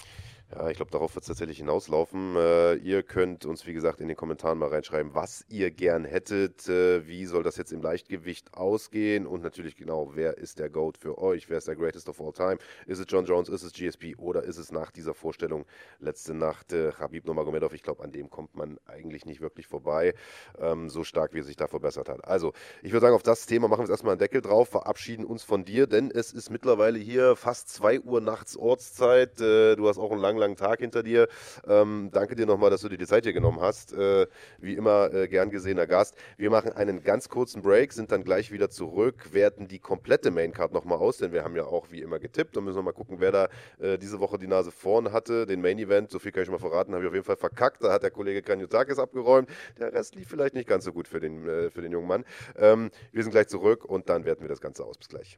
Ja, ich glaube, darauf wird es tatsächlich hinauslaufen. Äh, ihr könnt uns, wie gesagt, in den Kommentaren mal reinschreiben, was ihr gern hättet. Äh, wie soll das jetzt im Leichtgewicht ausgehen? Und natürlich genau, wer ist der GOAT für euch? Wer ist der Greatest of All Time? Ist es John Jones? Ist es GSP? Oder ist es nach dieser Vorstellung letzte Nacht äh, Habib Nurmagomedov? Ich glaube, an dem kommt man eigentlich nicht wirklich vorbei, ähm, so stark wie er sich da verbessert hat. Also, ich würde sagen, auf das Thema machen wir jetzt erstmal einen Deckel drauf, verabschieden uns von dir, denn es ist mittlerweile hier fast 2 Uhr nachts Ortszeit. Äh, du hast auch einen langen, langen Tag hinter dir. Ähm, danke dir nochmal, dass du dir die Zeit hier genommen hast. Äh, wie immer, äh, gern gesehener Gast. Wir machen einen ganz kurzen Break, sind dann gleich wieder zurück, werten die komplette Maincard nochmal aus, denn wir haben ja auch wie immer getippt und müssen nochmal gucken, wer da äh, diese Woche die Nase vorn hatte. Den Main Event, so viel kann ich mal verraten, habe ich auf jeden Fall verkackt. Da hat der Kollege Kranjotakis abgeräumt. Der Rest lief vielleicht nicht ganz so gut für den, äh, für den jungen Mann. Ähm, wir sind gleich zurück und dann werten wir das Ganze aus. Bis gleich.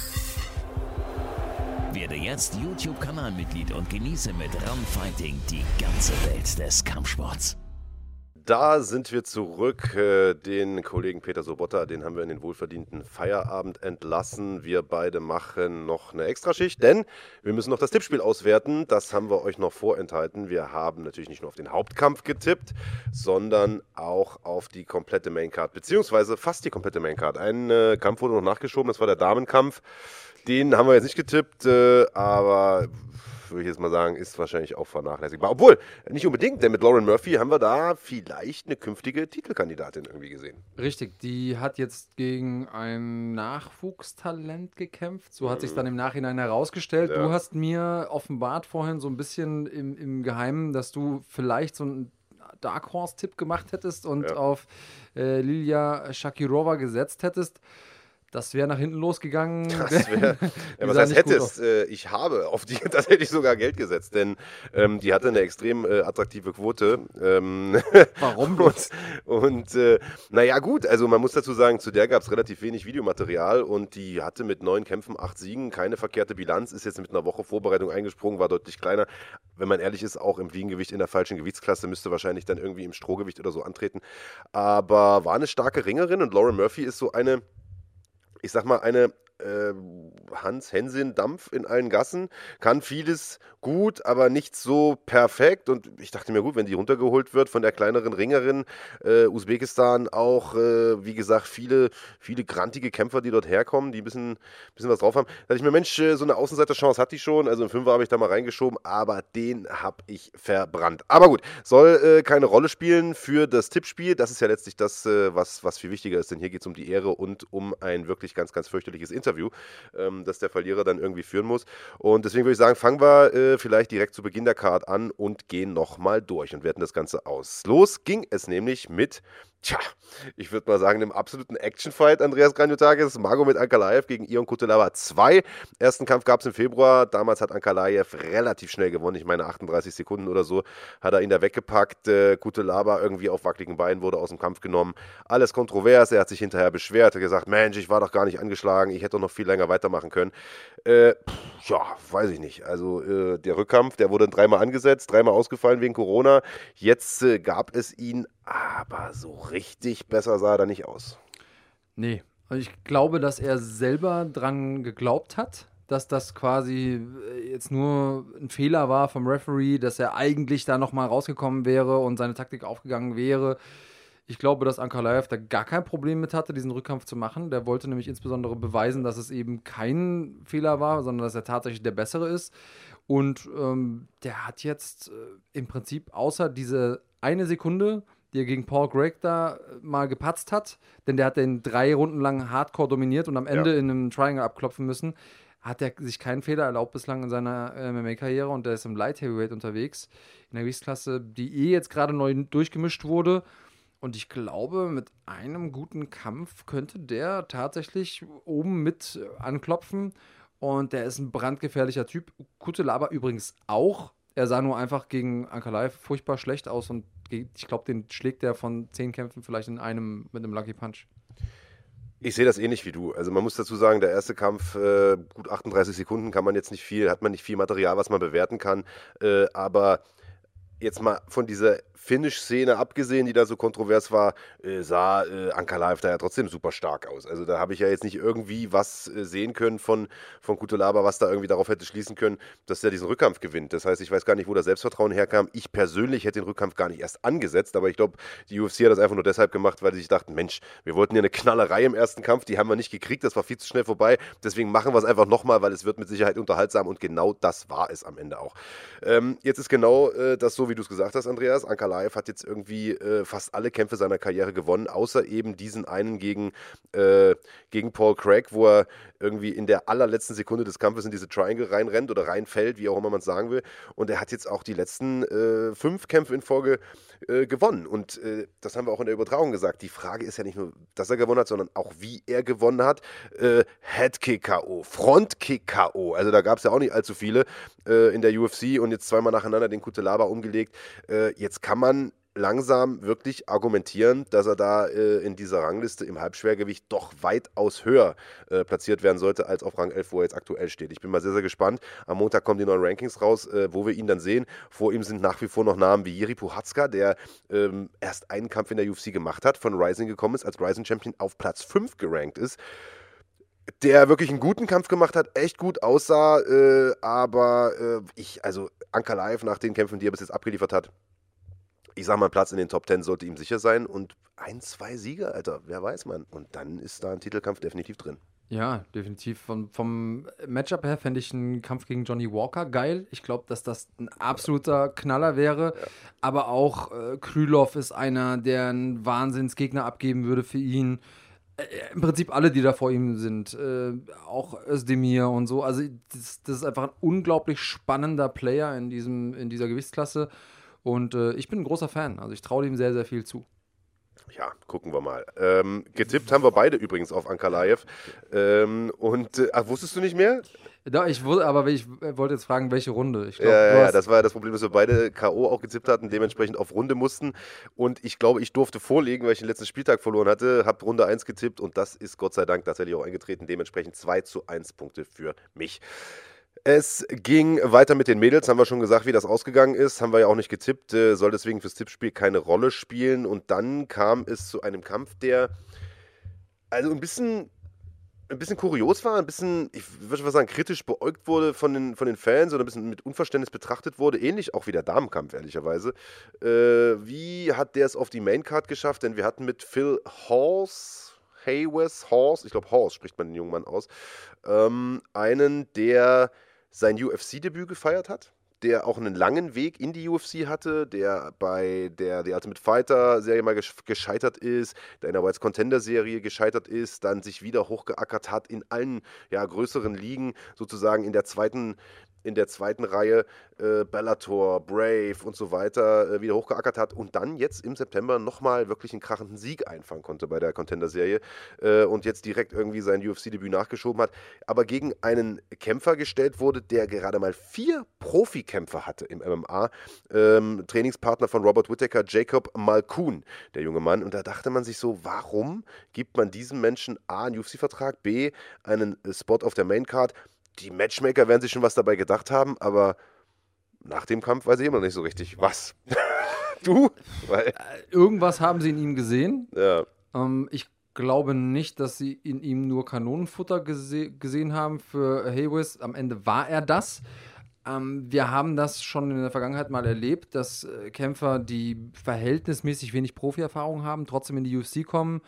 Werde jetzt YouTube-Kanalmitglied und genieße mit Runfighting die ganze Welt des Kampfsports. Da sind wir zurück. Äh, den Kollegen Peter Sobotta, den haben wir in den wohlverdienten Feierabend entlassen. Wir beide machen noch eine Extraschicht, denn wir müssen noch das Tippspiel auswerten. Das haben wir euch noch vorenthalten. Wir haben natürlich nicht nur auf den Hauptkampf getippt, sondern auch auf die komplette Maincard, beziehungsweise fast die komplette Maincard. Ein äh, Kampf wurde noch nachgeschoben, das war der Damenkampf. Den haben wir jetzt nicht getippt, äh, aber würde ich jetzt mal sagen, ist wahrscheinlich auch vernachlässigbar. Obwohl, nicht unbedingt, denn mit Lauren Murphy haben wir da vielleicht eine künftige Titelkandidatin irgendwie gesehen. Richtig, die hat jetzt gegen ein Nachwuchstalent gekämpft. So hat mhm. sich dann im Nachhinein herausgestellt. Ja. Du hast mir offenbart vorhin so ein bisschen im, im Geheimen, dass du vielleicht so einen Dark Horse-Tipp gemacht hättest und ja. auf äh, Lilia Shakirova gesetzt hättest. Das wäre nach hinten losgegangen. Das wäre, ja, was heißt hättest? Äh, ich habe auf die tatsächlich sogar Geld gesetzt, denn ähm, die hatte eine extrem äh, attraktive Quote. Ähm, Warum und, und äh, naja, gut, also man muss dazu sagen, zu der gab es relativ wenig Videomaterial und die hatte mit neun Kämpfen, acht Siegen, keine verkehrte Bilanz, ist jetzt mit einer Woche Vorbereitung eingesprungen, war deutlich kleiner. Wenn man ehrlich ist, auch im Fliegengewicht in der falschen Gewichtsklasse, müsste wahrscheinlich dann irgendwie im Strohgewicht oder so antreten. Aber war eine starke Ringerin und Lauren Murphy ist so eine ich sag mal, eine äh, Hans Hensin Dampf in allen Gassen, kann vieles gut, aber nicht so perfekt. Und ich dachte mir, gut, wenn die runtergeholt wird von der kleineren Ringerin, äh, Usbekistan auch, äh, wie gesagt, viele, viele grantige Kämpfer, die dort herkommen, die ein bisschen, bisschen was drauf haben. Da dachte ich mir, Mensch, äh, so eine Außenseiterchance hat die schon. Also im Fünfer habe ich da mal reingeschoben, aber den habe ich verbrannt. Aber gut, soll äh, keine Rolle spielen für das Tippspiel. Das ist ja letztlich das, äh, was, was viel wichtiger ist, denn hier geht es um die Ehre und um ein wirklich ganz, ganz fürchterliches Interview, ähm, das der Verlierer dann irgendwie führen muss. Und deswegen würde ich sagen, fangen wir äh, vielleicht direkt zu Beginn der Card an und gehen nochmal durch und werten das Ganze aus. Los ging es nämlich mit Tja, ich würde mal sagen, einem absoluten Actionfight, Andreas Granjotakis, Magomed Ankalaev gegen Ion Kutelava 2. Ersten Kampf gab es im Februar, damals hat Ankalaev relativ schnell gewonnen, ich meine 38 Sekunden oder so, hat er ihn da weggepackt, äh, Kutelava irgendwie auf wackeligen Beinen wurde aus dem Kampf genommen, alles kontrovers, er hat sich hinterher beschwert, hat gesagt, Mensch, ich war doch gar nicht angeschlagen, ich hätte doch noch viel länger weitermachen können. Äh, ja, weiß ich nicht, also äh, der Rückkampf, der wurde dreimal angesetzt, dreimal ausgefallen wegen Corona, jetzt äh, gab es ihn aber so richtig besser sah er nicht aus. Nee. Und ich glaube, dass er selber dran geglaubt hat, dass das quasi äh, jetzt nur ein Fehler war vom Referee, dass er eigentlich da nochmal rausgekommen wäre und seine Taktik aufgegangen wäre. Ich glaube, dass Ankalaev da gar kein Problem mit hatte, diesen Rückkampf zu machen. Der wollte nämlich insbesondere beweisen, dass es eben kein Fehler war, sondern dass er tatsächlich der Bessere ist. Und ähm, der hat jetzt äh, im Prinzip außer diese eine Sekunde, die er gegen Paul Gregg da äh, mal gepatzt hat, denn der hat den drei Runden lang hardcore dominiert und am Ende ja. in einem Triangle abklopfen müssen, hat er sich keinen Fehler erlaubt bislang in seiner äh, MMA-Karriere und der ist im Light Heavyweight unterwegs, in der Gewichtsklasse, die eh jetzt gerade neu durchgemischt wurde. Und ich glaube, mit einem guten Kampf könnte der tatsächlich oben mit anklopfen. Und der ist ein brandgefährlicher Typ. Kutelaba übrigens auch. Er sah nur einfach gegen Ankalaev furchtbar schlecht aus und ich glaube, den schlägt er von zehn Kämpfen vielleicht in einem mit einem Lucky Punch. Ich sehe das ähnlich wie du. Also man muss dazu sagen, der erste Kampf, äh, gut 38 Sekunden, kann man jetzt nicht viel, hat man nicht viel Material, was man bewerten kann. Äh, aber jetzt mal von dieser Finish-Szene abgesehen, die da so kontrovers war, äh, sah äh, Ankalaev da ja trotzdem super stark aus. Also da habe ich ja jetzt nicht irgendwie was äh, sehen können von, von Kutulaba, was da irgendwie darauf hätte schließen können, dass er diesen Rückkampf gewinnt. Das heißt, ich weiß gar nicht, wo das Selbstvertrauen herkam. Ich persönlich hätte den Rückkampf gar nicht erst angesetzt, aber ich glaube, die UFC hat das einfach nur deshalb gemacht, weil sie sich dachten, Mensch, wir wollten ja eine Knallerei im ersten Kampf, die haben wir nicht gekriegt, das war viel zu schnell vorbei. Deswegen machen wir es einfach nochmal, weil es wird mit Sicherheit unterhaltsam und genau das war es am Ende auch. Ähm, jetzt ist genau äh, das so, wie du es gesagt hast, Andreas. Ankalaev Live hat jetzt irgendwie äh, fast alle Kämpfe seiner Karriere gewonnen, außer eben diesen einen gegen, äh, gegen Paul Craig, wo er irgendwie in der allerletzten Sekunde des Kampfes in diese Triangle reinrennt oder reinfällt, wie auch immer man es sagen will. Und er hat jetzt auch die letzten äh, fünf Kämpfe in Folge äh, gewonnen. Und äh, das haben wir auch in der Übertragung gesagt. Die Frage ist ja nicht nur, dass er gewonnen hat, sondern auch, wie er gewonnen hat. Äh, Headkick-K.O., Frontkick-K.O. Also da gab es ja auch nicht allzu viele äh, in der UFC und jetzt zweimal nacheinander den Kutelaba umgelegt. Äh, jetzt kann man langsam wirklich argumentieren, dass er da äh, in dieser Rangliste im Halbschwergewicht doch weitaus höher äh, platziert werden sollte als auf Rang 11, wo er jetzt aktuell steht. Ich bin mal sehr, sehr gespannt. Am Montag kommen die neuen Rankings raus, äh, wo wir ihn dann sehen. Vor ihm sind nach wie vor noch Namen wie Jiri Puhatska, der ähm, erst einen Kampf in der UFC gemacht hat, von Rising gekommen ist, als Rising Champion auf Platz 5 gerankt ist der wirklich einen guten Kampf gemacht hat, echt gut aussah, äh, aber äh, ich, also Anka Live nach den Kämpfen, die er bis jetzt abgeliefert hat, ich sag mal, Platz in den Top 10 sollte ihm sicher sein und ein, zwei Siege, Alter, wer weiß man. Und dann ist da ein Titelkampf definitiv drin. Ja, definitiv. Von, vom Matchup her fände ich einen Kampf gegen Johnny Walker geil. Ich glaube, dass das ein absoluter Knaller wäre. Ja. Aber auch äh, Krylov ist einer, der einen Wahnsinnsgegner abgeben würde für ihn. Äh, Im Prinzip alle, die da vor ihm sind. Äh, auch Özdemir und so. Also, das, das, ist einfach ein unglaublich spannender Player in, diesem, in dieser Gewichtsklasse. Und äh, ich bin ein großer Fan. Also ich traue ihm sehr, sehr viel zu. Ja, gucken wir mal. Ähm, getippt haben wir beide übrigens auf Ankalaev. Ähm, und äh, ach, wusstest du nicht mehr? Da, ich wusste, aber ich wollte jetzt fragen, welche Runde. Ich glaub, ja, ja, das war ja das Problem, dass wir beide K.O. auch getippt hatten, dementsprechend auf Runde mussten. Und ich glaube, ich durfte vorlegen, weil ich den letzten Spieltag verloren hatte, habe Runde 1 getippt und das ist Gott sei Dank tatsächlich auch eingetreten. Dementsprechend 2 zu 1 Punkte für mich. Es ging weiter mit den Mädels, haben wir schon gesagt, wie das ausgegangen ist. Haben wir ja auch nicht getippt, äh, soll deswegen fürs Tippspiel keine Rolle spielen. Und dann kam es zu einem Kampf, der also ein bisschen ein bisschen kurios war, ein bisschen, ich würde sagen, kritisch beäugt wurde von den, von den Fans oder ein bisschen mit Unverständnis betrachtet wurde. Ähnlich auch wie der Damenkampf, ehrlicherweise. Äh, wie hat der es auf die Maincard geschafft? Denn wir hatten mit Phil Horse, Haywes, Horse, ich glaube Horse spricht man den jungen Mann aus, ähm, einen, der sein UFC-Debüt gefeiert hat der auch einen langen Weg in die UFC hatte, der bei der The Ultimate Fighter Serie mal gescheitert ist, der in der Whites Contender Serie gescheitert ist, dann sich wieder hochgeackert hat in allen ja, größeren Ligen, sozusagen in der zweiten in der zweiten Reihe äh, Bellator, Brave und so weiter äh, wieder hochgeackert hat und dann jetzt im September nochmal wirklich einen krachenden Sieg einfangen konnte bei der Contender-Serie äh, und jetzt direkt irgendwie sein UFC-Debüt nachgeschoben hat, aber gegen einen Kämpfer gestellt wurde, der gerade mal vier Profikämpfer hatte im MMA. Ähm, Trainingspartner von Robert Whittaker, Jacob Malkoon, der junge Mann. Und da dachte man sich so, warum gibt man diesem Menschen A, einen UFC-Vertrag, B, einen Spot auf der Maincard? Die Matchmaker werden sich schon was dabei gedacht haben, aber nach dem Kampf weiß ich immer noch nicht so richtig, was. du? Weil äh, Irgendwas haben sie in ihm gesehen. Ja. Ähm, ich glaube nicht, dass sie in ihm nur Kanonenfutter gese gesehen haben für Haywis. Am Ende war er das. Ähm, wir haben das schon in der Vergangenheit mal erlebt, dass äh, Kämpfer, die verhältnismäßig wenig Profierfahrung haben, trotzdem in die UFC kommen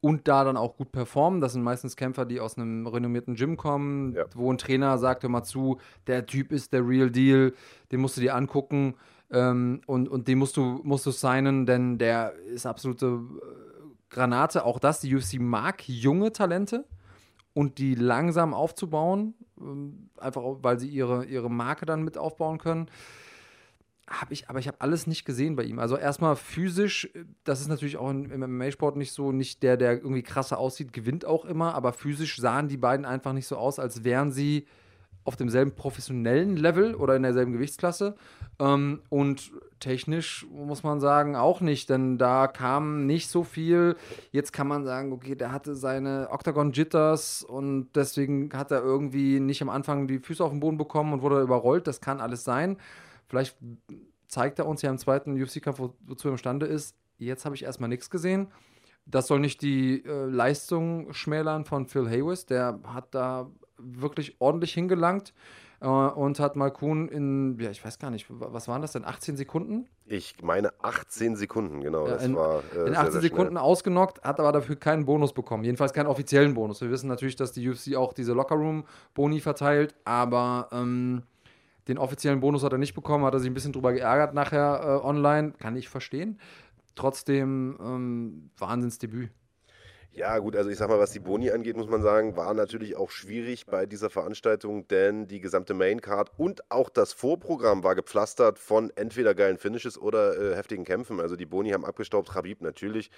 und da dann auch gut performen. Das sind meistens Kämpfer, die aus einem renommierten Gym kommen, ja. wo ein Trainer sagt, hör mal zu, der Typ ist der Real Deal, den musst du dir angucken ähm, und, und den musst du, musst du signen, denn der ist absolute äh, Granate. Auch das, die UFC mag junge Talente und die langsam aufzubauen, ähm, einfach weil sie ihre, ihre Marke dann mit aufbauen können habe ich, aber ich habe alles nicht gesehen bei ihm. Also erstmal physisch, das ist natürlich auch im MMA-Sport nicht so, nicht der, der irgendwie krasser aussieht, gewinnt auch immer, aber physisch sahen die beiden einfach nicht so aus, als wären sie auf demselben professionellen Level oder in derselben Gewichtsklasse. Ähm, und technisch muss man sagen, auch nicht, denn da kam nicht so viel. Jetzt kann man sagen, okay, der hatte seine Octagon Jitters und deswegen hat er irgendwie nicht am Anfang die Füße auf den Boden bekommen und wurde überrollt. Das kann alles sein. Vielleicht zeigt er uns ja im zweiten UFC-Kampf, wozu er imstande ist. Jetzt habe ich erstmal nichts gesehen. Das soll nicht die äh, Leistung schmälern von Phil Haywis. Der hat da wirklich ordentlich hingelangt äh, und hat Malkun in, ja, ich weiß gar nicht, was waren das denn, 18 Sekunden? Ich meine 18 Sekunden, genau. Ja, in, war, äh, in 18 sehr, sehr Sekunden ausgenockt, hat aber dafür keinen Bonus bekommen. Jedenfalls keinen offiziellen Bonus. Wir wissen natürlich, dass die UFC auch diese Lockerroom-Boni verteilt, aber ähm, den offiziellen Bonus hat er nicht bekommen, hat er sich ein bisschen drüber geärgert nachher äh, online. Kann ich verstehen. Trotzdem ähm, Wahnsinnsdebüt. Ja, gut, also ich sag mal, was die Boni angeht, muss man sagen, war natürlich auch schwierig bei dieser Veranstaltung, denn die gesamte Maincard und auch das Vorprogramm war gepflastert von entweder geilen Finishes oder äh, heftigen Kämpfen. Also die Boni haben abgestaubt, Habib natürlich,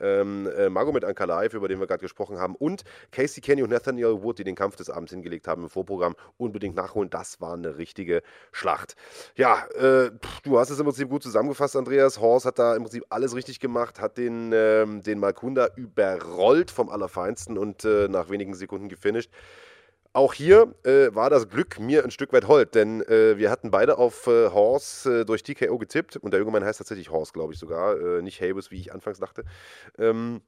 ähm, äh, Magomed Ankalaev, über den wir gerade gesprochen haben, und Casey Kenny und Nathaniel Wood, die den Kampf des Abends hingelegt haben im Vorprogramm, unbedingt nachholen. Das war eine richtige Schlacht. Ja, äh, du hast es im Prinzip gut zusammengefasst, Andreas. Horst hat da im Prinzip alles richtig gemacht, hat den, ähm, den Malkunda überrollt gerollt vom Allerfeinsten und äh, nach wenigen Sekunden gefinisht. Auch hier äh, war das Glück mir ein Stück weit hold, denn äh, wir hatten beide auf äh, Horse äh, durch TKO getippt und der junge Mann heißt tatsächlich Horse, glaube ich sogar, äh, nicht Habus, wie ich anfangs dachte. Ähm,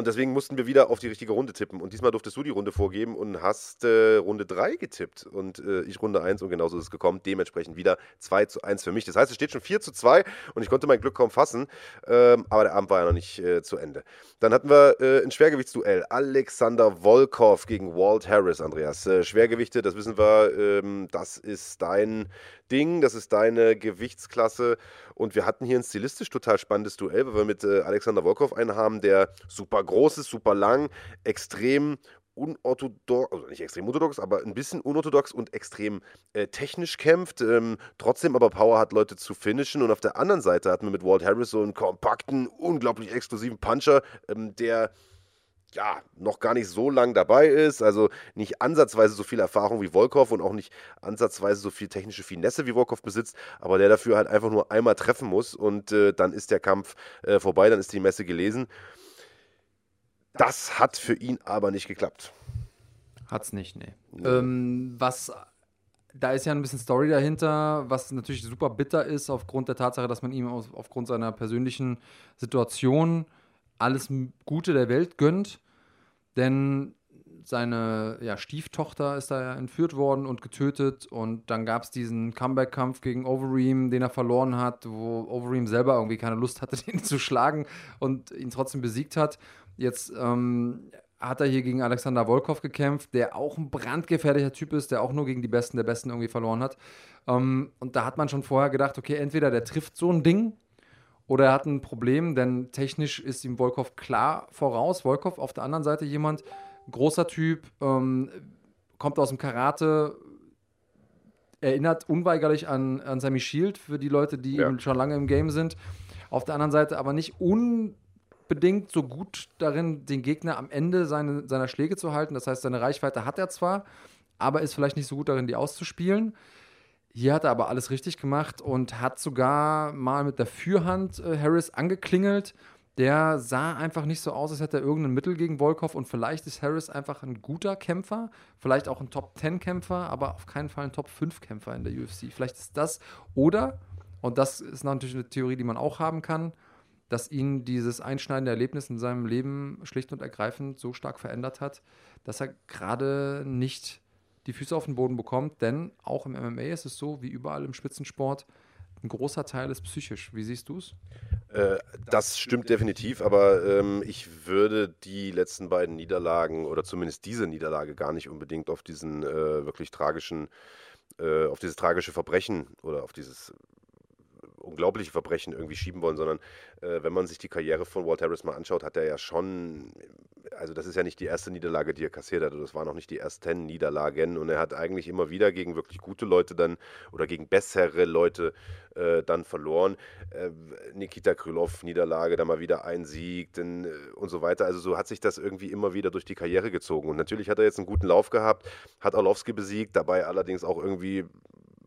und deswegen mussten wir wieder auf die richtige Runde tippen. Und diesmal durftest du die Runde vorgeben und hast äh, Runde 3 getippt und äh, ich Runde 1 und genauso ist es gekommen. Dementsprechend wieder 2 zu 1 für mich. Das heißt, es steht schon 4 zu 2 und ich konnte mein Glück kaum fassen. Ähm, aber der Abend war ja noch nicht äh, zu Ende. Dann hatten wir äh, ein Schwergewichtsduell. Alexander Volkov gegen Walt Harris, Andreas. Äh, Schwergewichte, das wissen wir, ähm, das ist dein Ding, das ist deine Gewichtsklasse. Und wir hatten hier ein stilistisch total spannendes Duell, weil wir mit äh, Alexander Volkov einen haben, der super groß ist, super lang, extrem unorthodox, also nicht extrem orthodox, aber ein bisschen unorthodox und extrem äh, technisch kämpft, ähm, trotzdem aber Power hat, Leute zu finishen. Und auf der anderen Seite hatten wir mit Walt Harris so einen kompakten, unglaublich exklusiven Puncher, ähm, der ja, noch gar nicht so lang dabei ist, also nicht ansatzweise so viel Erfahrung wie Volkov und auch nicht ansatzweise so viel technische Finesse wie Volkov besitzt, aber der dafür halt einfach nur einmal treffen muss und äh, dann ist der Kampf äh, vorbei, dann ist die Messe gelesen. Das hat für ihn aber nicht geklappt. Hat's nicht, nee. nee. Ähm, was, da ist ja ein bisschen Story dahinter, was natürlich super bitter ist, aufgrund der Tatsache, dass man ihm aus, aufgrund seiner persönlichen Situation alles Gute der Welt gönnt. Denn seine ja, Stieftochter ist da ja entführt worden und getötet. Und dann gab es diesen Comeback-Kampf gegen Overeem, den er verloren hat, wo Overeem selber irgendwie keine Lust hatte, den zu schlagen und ihn trotzdem besiegt hat. Jetzt ähm, hat er hier gegen Alexander Volkov gekämpft, der auch ein brandgefährlicher Typ ist, der auch nur gegen die Besten der Besten irgendwie verloren hat. Ähm, und da hat man schon vorher gedacht, okay, entweder der trifft so ein Ding oder er hat ein Problem, denn technisch ist ihm Volkov klar voraus. Volkov auf der anderen Seite jemand, großer Typ, ähm, kommt aus dem Karate, erinnert unweigerlich an, an Sammy Shield für die Leute, die ja. schon lange im Game sind. Auf der anderen Seite aber nicht un bedingt so gut darin, den Gegner am Ende seine, seiner Schläge zu halten. Das heißt, seine Reichweite hat er zwar, aber ist vielleicht nicht so gut darin, die auszuspielen. Hier hat er aber alles richtig gemacht und hat sogar mal mit der Fürhand äh, Harris angeklingelt. Der sah einfach nicht so aus, als hätte er irgendein Mittel gegen Volkov und vielleicht ist Harris einfach ein guter Kämpfer, vielleicht auch ein Top-10-Kämpfer, aber auf keinen Fall ein Top-5-Kämpfer in der UFC. Vielleicht ist das oder, und das ist natürlich eine Theorie, die man auch haben kann, dass ihn dieses einschneidende Erlebnis in seinem Leben schlicht und ergreifend so stark verändert hat, dass er gerade nicht die Füße auf den Boden bekommt. Denn auch im MMA ist es so, wie überall im Spitzensport, ein großer Teil ist psychisch. Wie siehst du es? Äh, das stimmt definitiv, aber ähm, ich würde die letzten beiden Niederlagen oder zumindest diese Niederlage gar nicht unbedingt auf diesen äh, wirklich tragischen, äh, auf dieses tragische Verbrechen oder auf dieses unglaubliche Verbrechen irgendwie schieben wollen, sondern äh, wenn man sich die Karriere von Walt Harris mal anschaut, hat er ja schon, also das ist ja nicht die erste Niederlage, die er kassiert hat, das waren noch nicht die ersten Niederlagen und er hat eigentlich immer wieder gegen wirklich gute Leute dann oder gegen bessere Leute äh, dann verloren. Äh, Nikita Krylov Niederlage, da mal wieder ein Sieg denn, äh, und so weiter. Also so hat sich das irgendwie immer wieder durch die Karriere gezogen und natürlich hat er jetzt einen guten Lauf gehabt, hat Orlovsky besiegt, dabei allerdings auch irgendwie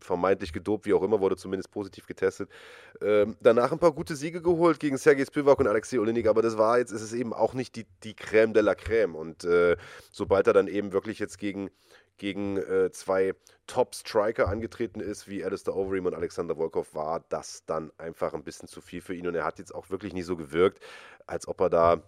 vermeintlich gedopt, wie auch immer, wurde zumindest positiv getestet. Ähm, danach ein paar gute Siege geholt gegen Sergei Spivak und Alexei Olinik, aber das war jetzt, ist es eben auch nicht die, die Crème de la Crème. Und äh, sobald er dann eben wirklich jetzt gegen, gegen äh, zwei Top-Striker angetreten ist, wie Alistair Overeem und Alexander Volkov, war das dann einfach ein bisschen zu viel für ihn. Und er hat jetzt auch wirklich nicht so gewirkt, als ob er da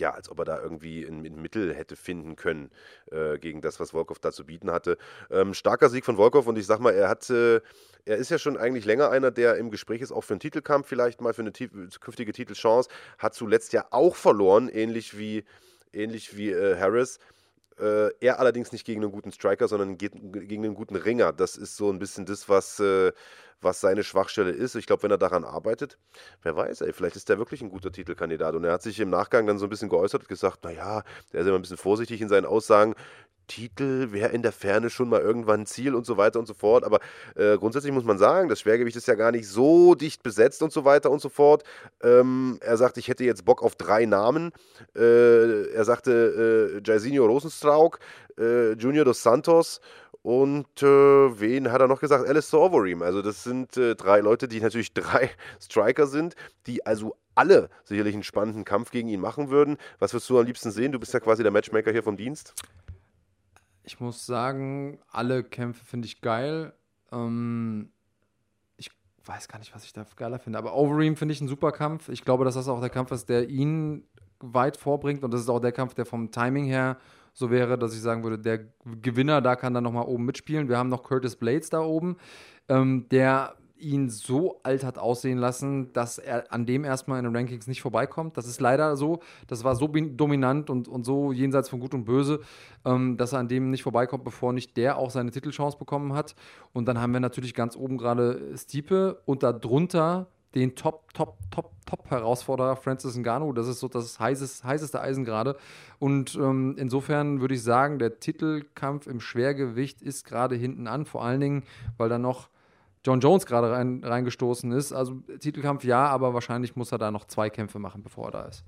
ja, als ob er da irgendwie ein, ein Mittel hätte finden können äh, gegen das, was Volkov da zu bieten hatte. Ähm, starker Sieg von Volkov und ich sag mal, er hat, äh, er ist ja schon eigentlich länger einer, der im Gespräch ist, auch für einen Titelkampf vielleicht mal, für eine künftige Titelchance, hat zuletzt ja auch verloren, ähnlich wie, ähnlich wie äh, Harris. Äh, er allerdings nicht gegen einen guten Striker, sondern gegen einen guten Ringer. Das ist so ein bisschen das, was, äh, was seine Schwachstelle ist. Ich glaube, wenn er daran arbeitet, wer weiß, ey, vielleicht ist er wirklich ein guter Titelkandidat. Und er hat sich im Nachgang dann so ein bisschen geäußert und gesagt, naja, der ist immer ein bisschen vorsichtig in seinen Aussagen. Titel wäre in der Ferne schon mal irgendwann ein Ziel und so weiter und so fort. Aber äh, grundsätzlich muss man sagen, das Schwergewicht ist ja gar nicht so dicht besetzt und so weiter und so fort. Ähm, er sagt, ich hätte jetzt Bock auf drei Namen. Äh, er sagte äh, Jairzinho Rosenstrauk, äh, Junior dos Santos und äh, wen hat er noch gesagt? Alice Overeem. Also das sind äh, drei Leute, die natürlich drei Striker sind, die also alle sicherlich einen spannenden Kampf gegen ihn machen würden. Was würdest du am liebsten sehen? Du bist ja quasi der Matchmaker hier vom Dienst. Ich muss sagen, alle Kämpfe finde ich geil. Ähm, ich weiß gar nicht, was ich da geiler finde. Aber Overeem finde ich einen super Kampf. Ich glaube, dass das auch der Kampf ist, der ihn weit vorbringt. Und das ist auch der Kampf, der vom Timing her so wäre, dass ich sagen würde, der Gewinner da kann dann nochmal oben mitspielen. Wir haben noch Curtis Blades da oben, ähm, der ihn so alt hat aussehen lassen, dass er an dem erstmal in den Rankings nicht vorbeikommt. Das ist leider so. Das war so dominant und, und so jenseits von Gut und Böse, ähm, dass er an dem nicht vorbeikommt, bevor nicht der auch seine Titelchance bekommen hat. Und dann haben wir natürlich ganz oben gerade Stiepe und darunter den Top, Top, Top, Top-Herausforderer Francis Ngannou. Das ist so das heißes, heißeste Eisen gerade. Und ähm, insofern würde ich sagen, der Titelkampf im Schwergewicht ist gerade hinten an. Vor allen Dingen, weil da noch John Jones gerade rein, reingestoßen ist. Also Titelkampf ja, aber wahrscheinlich muss er da noch zwei Kämpfe machen, bevor er da ist.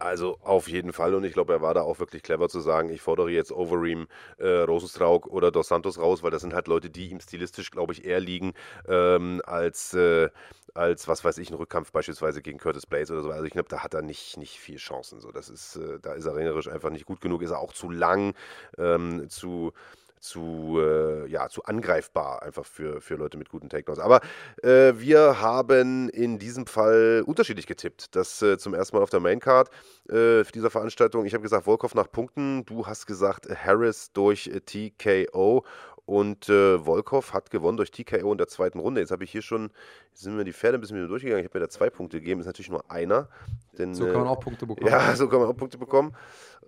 Also auf jeden Fall und ich glaube, er war da auch wirklich clever zu sagen, ich fordere jetzt Overeem, äh, Rosenstrauk oder Dos Santos raus, weil das sind halt Leute, die ihm stilistisch, glaube ich, eher liegen ähm, als, äh, als, was weiß ich, ein Rückkampf beispielsweise gegen Curtis Blaze oder so. Also ich glaube, da hat er nicht, nicht viel Chancen. So. Das ist, äh, da ist er ringerisch einfach nicht gut genug, ist er auch zu lang, ähm, zu zu, äh, ja, zu angreifbar einfach für, für Leute mit guten Takedowns. Aber äh, wir haben in diesem Fall unterschiedlich getippt. Das äh, zum ersten Mal auf der Maincard äh, dieser Veranstaltung. Ich habe gesagt, Volkov nach Punkten. Du hast gesagt, Harris durch äh, TKO. Und äh, Volkov hat gewonnen durch TKO in der zweiten Runde. Jetzt habe ich hier schon, jetzt sind mir die Pferde ein bisschen wieder durchgegangen. Ich habe mir da zwei Punkte gegeben. Ist natürlich nur einer. Denn, so kann man auch Punkte bekommen. Ja, so kann man auch Punkte bekommen.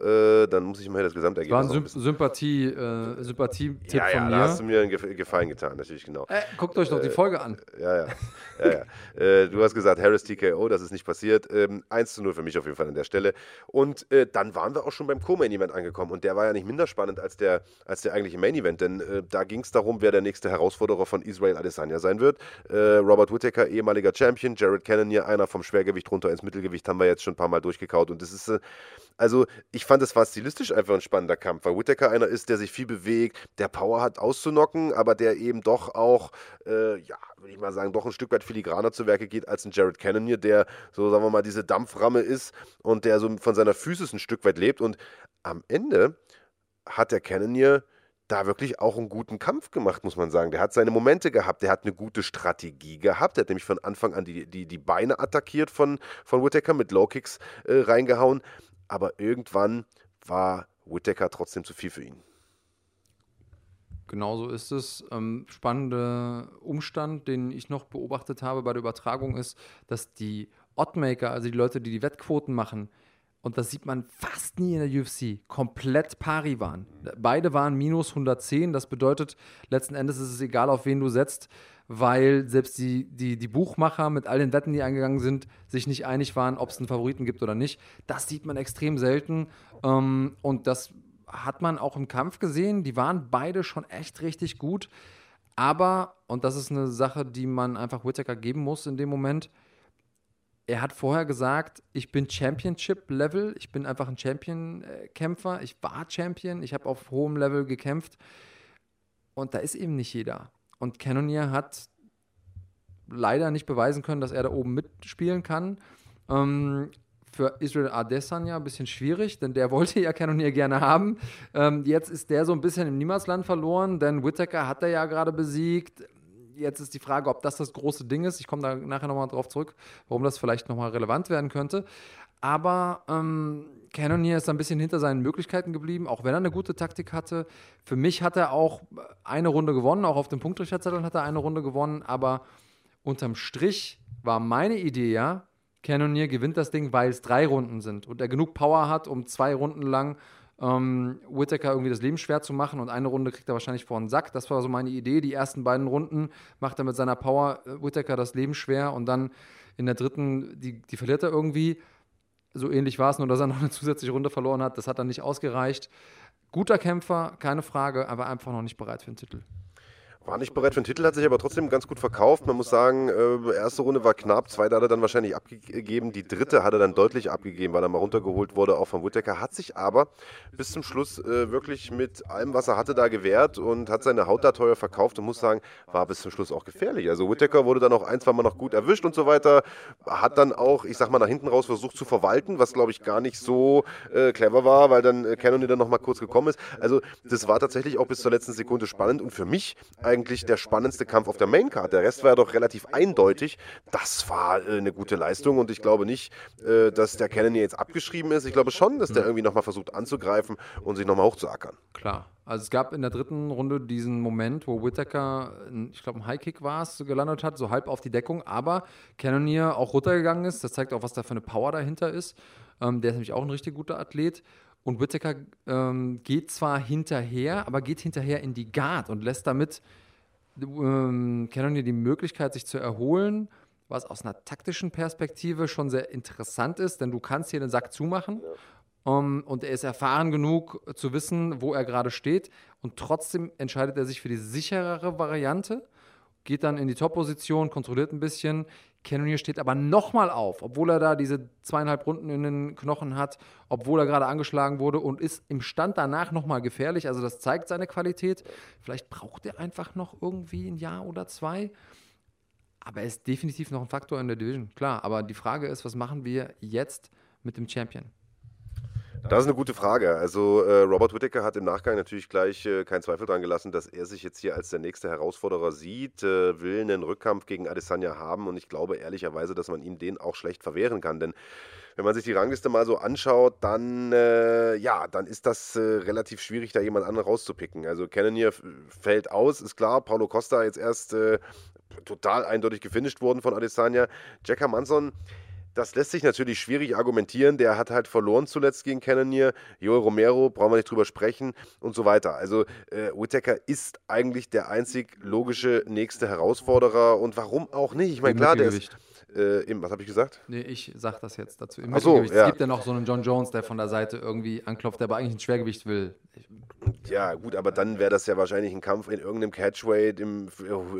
Äh, dann muss ich mal das Gesamtergebnis. War ein Symp Sympathie, äh, Sympathie-Tipp ja, ja, von mir. da hast du mir einen Gefallen getan, natürlich, genau. Äh, guckt euch doch die Folge an. Ja, ja. ja, ja. Äh, du hast gesagt, Harris TKO, das ist nicht passiert. Ähm, 1 zu 0 für mich auf jeden Fall an der Stelle. Und äh, dann waren wir auch schon beim Co-Main-Event angekommen. Und der war ja nicht minder spannend als der, als der eigentliche Main-Event, denn äh, da ging es darum, wer der nächste Herausforderer von Israel Adesanya sein wird. Äh, Robert Whittaker, ehemaliger Champion, Jared Cannonier, einer vom Schwergewicht runter ins Mittelgewicht, haben wir jetzt schon ein paar Mal durchgekaut. Und das ist also ich fand, es war stilistisch einfach ein spannender Kampf, weil Whittaker einer ist, der sich viel bewegt, der Power hat auszunocken, aber der eben doch auch, äh, ja, würde ich mal sagen, doch ein Stück weit filigraner zu Werke geht als ein Jared Cannonier, der so, sagen wir mal, diese Dampframme ist und der so von seiner Physis ein Stück weit lebt. Und am Ende hat der Cannonier da wirklich auch einen guten Kampf gemacht, muss man sagen. Der hat seine Momente gehabt, der hat eine gute Strategie gehabt, der hat nämlich von Anfang an die, die, die Beine attackiert von, von Whittaker mit Low Kicks äh, reingehauen aber irgendwann war Whittaker trotzdem zu viel für ihn. Genauso ist es. Ähm, spannender Umstand, den ich noch beobachtet habe bei der Übertragung, ist, dass die Oddmaker, also die Leute, die die Wettquoten machen, und das sieht man fast nie in der UFC, komplett pari waren. Beide waren minus 110. Das bedeutet, letzten Endes ist es egal, auf wen du setzt weil selbst die, die, die Buchmacher mit all den Wetten, die eingegangen sind, sich nicht einig waren, ob es einen Favoriten gibt oder nicht. Das sieht man extrem selten. Ähm, und das hat man auch im Kampf gesehen. Die waren beide schon echt richtig gut. Aber, und das ist eine Sache, die man einfach Whittaker geben muss in dem Moment, er hat vorher gesagt, ich bin Championship-Level, ich bin einfach ein Champion-Kämpfer, ich war Champion, ich habe auf hohem Level gekämpft. Und da ist eben nicht jeder. Und Cannonier hat leider nicht beweisen können, dass er da oben mitspielen kann. Ähm, für Israel Adesanya ein bisschen schwierig, denn der wollte ja Cannonier gerne haben. Ähm, jetzt ist der so ein bisschen im Niemandsland verloren, denn Whittaker hat er ja gerade besiegt. Jetzt ist die Frage, ob das das große Ding ist. Ich komme da nachher nochmal drauf zurück, warum das vielleicht nochmal relevant werden könnte. Aber ähm, Cannonier ist ein bisschen hinter seinen Möglichkeiten geblieben, auch wenn er eine gute Taktik hatte. Für mich hat er auch eine Runde gewonnen, auch auf dem Punktrichterzettel hat er eine Runde gewonnen, aber unterm Strich war meine Idee ja, Cannonier gewinnt das Ding, weil es drei Runden sind und er genug Power hat, um zwei Runden lang ähm, Whittaker irgendwie das Leben schwer zu machen und eine Runde kriegt er wahrscheinlich vor den Sack. Das war so meine Idee. Die ersten beiden Runden macht er mit seiner Power äh, Whittaker das Leben schwer und dann in der dritten, die, die verliert er irgendwie so ähnlich war es, nur dass er noch eine zusätzliche Runde verloren hat. Das hat dann nicht ausgereicht. Guter Kämpfer, keine Frage, aber einfach noch nicht bereit für den Titel. War nicht bereit für den Titel, hat sich aber trotzdem ganz gut verkauft. Man muss sagen, äh, erste Runde war knapp, zweite hat er dann wahrscheinlich abgegeben, die dritte hat er dann deutlich abgegeben, weil er mal runtergeholt wurde, auch von Whittaker. Hat sich aber bis zum Schluss äh, wirklich mit allem, was er hatte, da gewehrt und hat seine Haut da teuer verkauft und muss sagen, war bis zum Schluss auch gefährlich. Also Whittaker wurde dann auch ein, zwei Mal noch gut erwischt und so weiter. Hat dann auch, ich sag mal, nach hinten raus versucht zu verwalten, was glaube ich gar nicht so äh, clever war, weil dann äh, Cannon dann noch mal kurz gekommen ist. Also das war tatsächlich auch bis zur letzten Sekunde spannend und für mich ein eigentlich der spannendste Kampf auf der Maincard. Der Rest war ja doch relativ eindeutig. Das war äh, eine gute Leistung und ich glaube nicht, äh, dass der Cannon jetzt abgeschrieben ist. Ich glaube schon, dass der hm. irgendwie nochmal versucht anzugreifen und sich nochmal hochzuackern. Klar. Also es gab in der dritten Runde diesen Moment, wo Whittaker, ich glaube ein Highkick war es, gelandet hat, so halb auf die Deckung, aber Cannonier auch runtergegangen ist. Das zeigt auch, was da für eine Power dahinter ist. Ähm, der ist nämlich auch ein richtig guter Athlet. Und Whittaker ähm, geht zwar hinterher, aber geht hinterher in die Guard und lässt damit ähm, Cannonier die Möglichkeit, sich zu erholen. was aus einer taktischen Perspektive schon sehr interessant ist, denn du kannst hier den Sack zumachen. Um, ähm, und er ist erfahren genug zu wissen, wo er gerade steht. Und trotzdem entscheidet er sich für die sicherere Variante, geht dann in die Top-Position, kontrolliert ein bisschen. Cannonier steht aber nochmal auf, obwohl er da diese zweieinhalb Runden in den Knochen hat, obwohl er gerade angeschlagen wurde und ist im Stand danach nochmal gefährlich. Also das zeigt seine Qualität. Vielleicht braucht er einfach noch irgendwie ein Jahr oder zwei. Aber er ist definitiv noch ein Faktor in der Division, klar. Aber die Frage ist, was machen wir jetzt mit dem Champion? Das ist eine gute Frage. Also äh, Robert Whittaker hat im Nachgang natürlich gleich äh, keinen Zweifel daran gelassen, dass er sich jetzt hier als der nächste Herausforderer sieht, äh, will einen Rückkampf gegen Adesanya haben und ich glaube ehrlicherweise, dass man ihm den auch schlecht verwehren kann, denn wenn man sich die Rangliste mal so anschaut, dann äh, ja, dann ist das äh, relativ schwierig, da jemand anderen rauszupicken. Also Cannonier fällt aus, ist klar. Paulo Costa jetzt erst äh, total eindeutig gefinisht worden von Adesanya. Jacker Manson das lässt sich natürlich schwierig argumentieren. Der hat halt verloren zuletzt gegen Cannonier. Joel Romero, brauchen wir nicht drüber sprechen und so weiter. Also äh, Whittaker ist eigentlich der einzig logische nächste Herausforderer und warum auch nicht? Ich meine, klar, der ist äh, im, was habe ich gesagt? Nee, ich sag das jetzt dazu. Im Ach so, ja. Es gibt ja noch so einen John Jones, der von der Seite irgendwie anklopft, der aber eigentlich ein Schwergewicht will. Ja, gut, aber dann wäre das ja wahrscheinlich ein Kampf in irgendeinem Catchweight, im,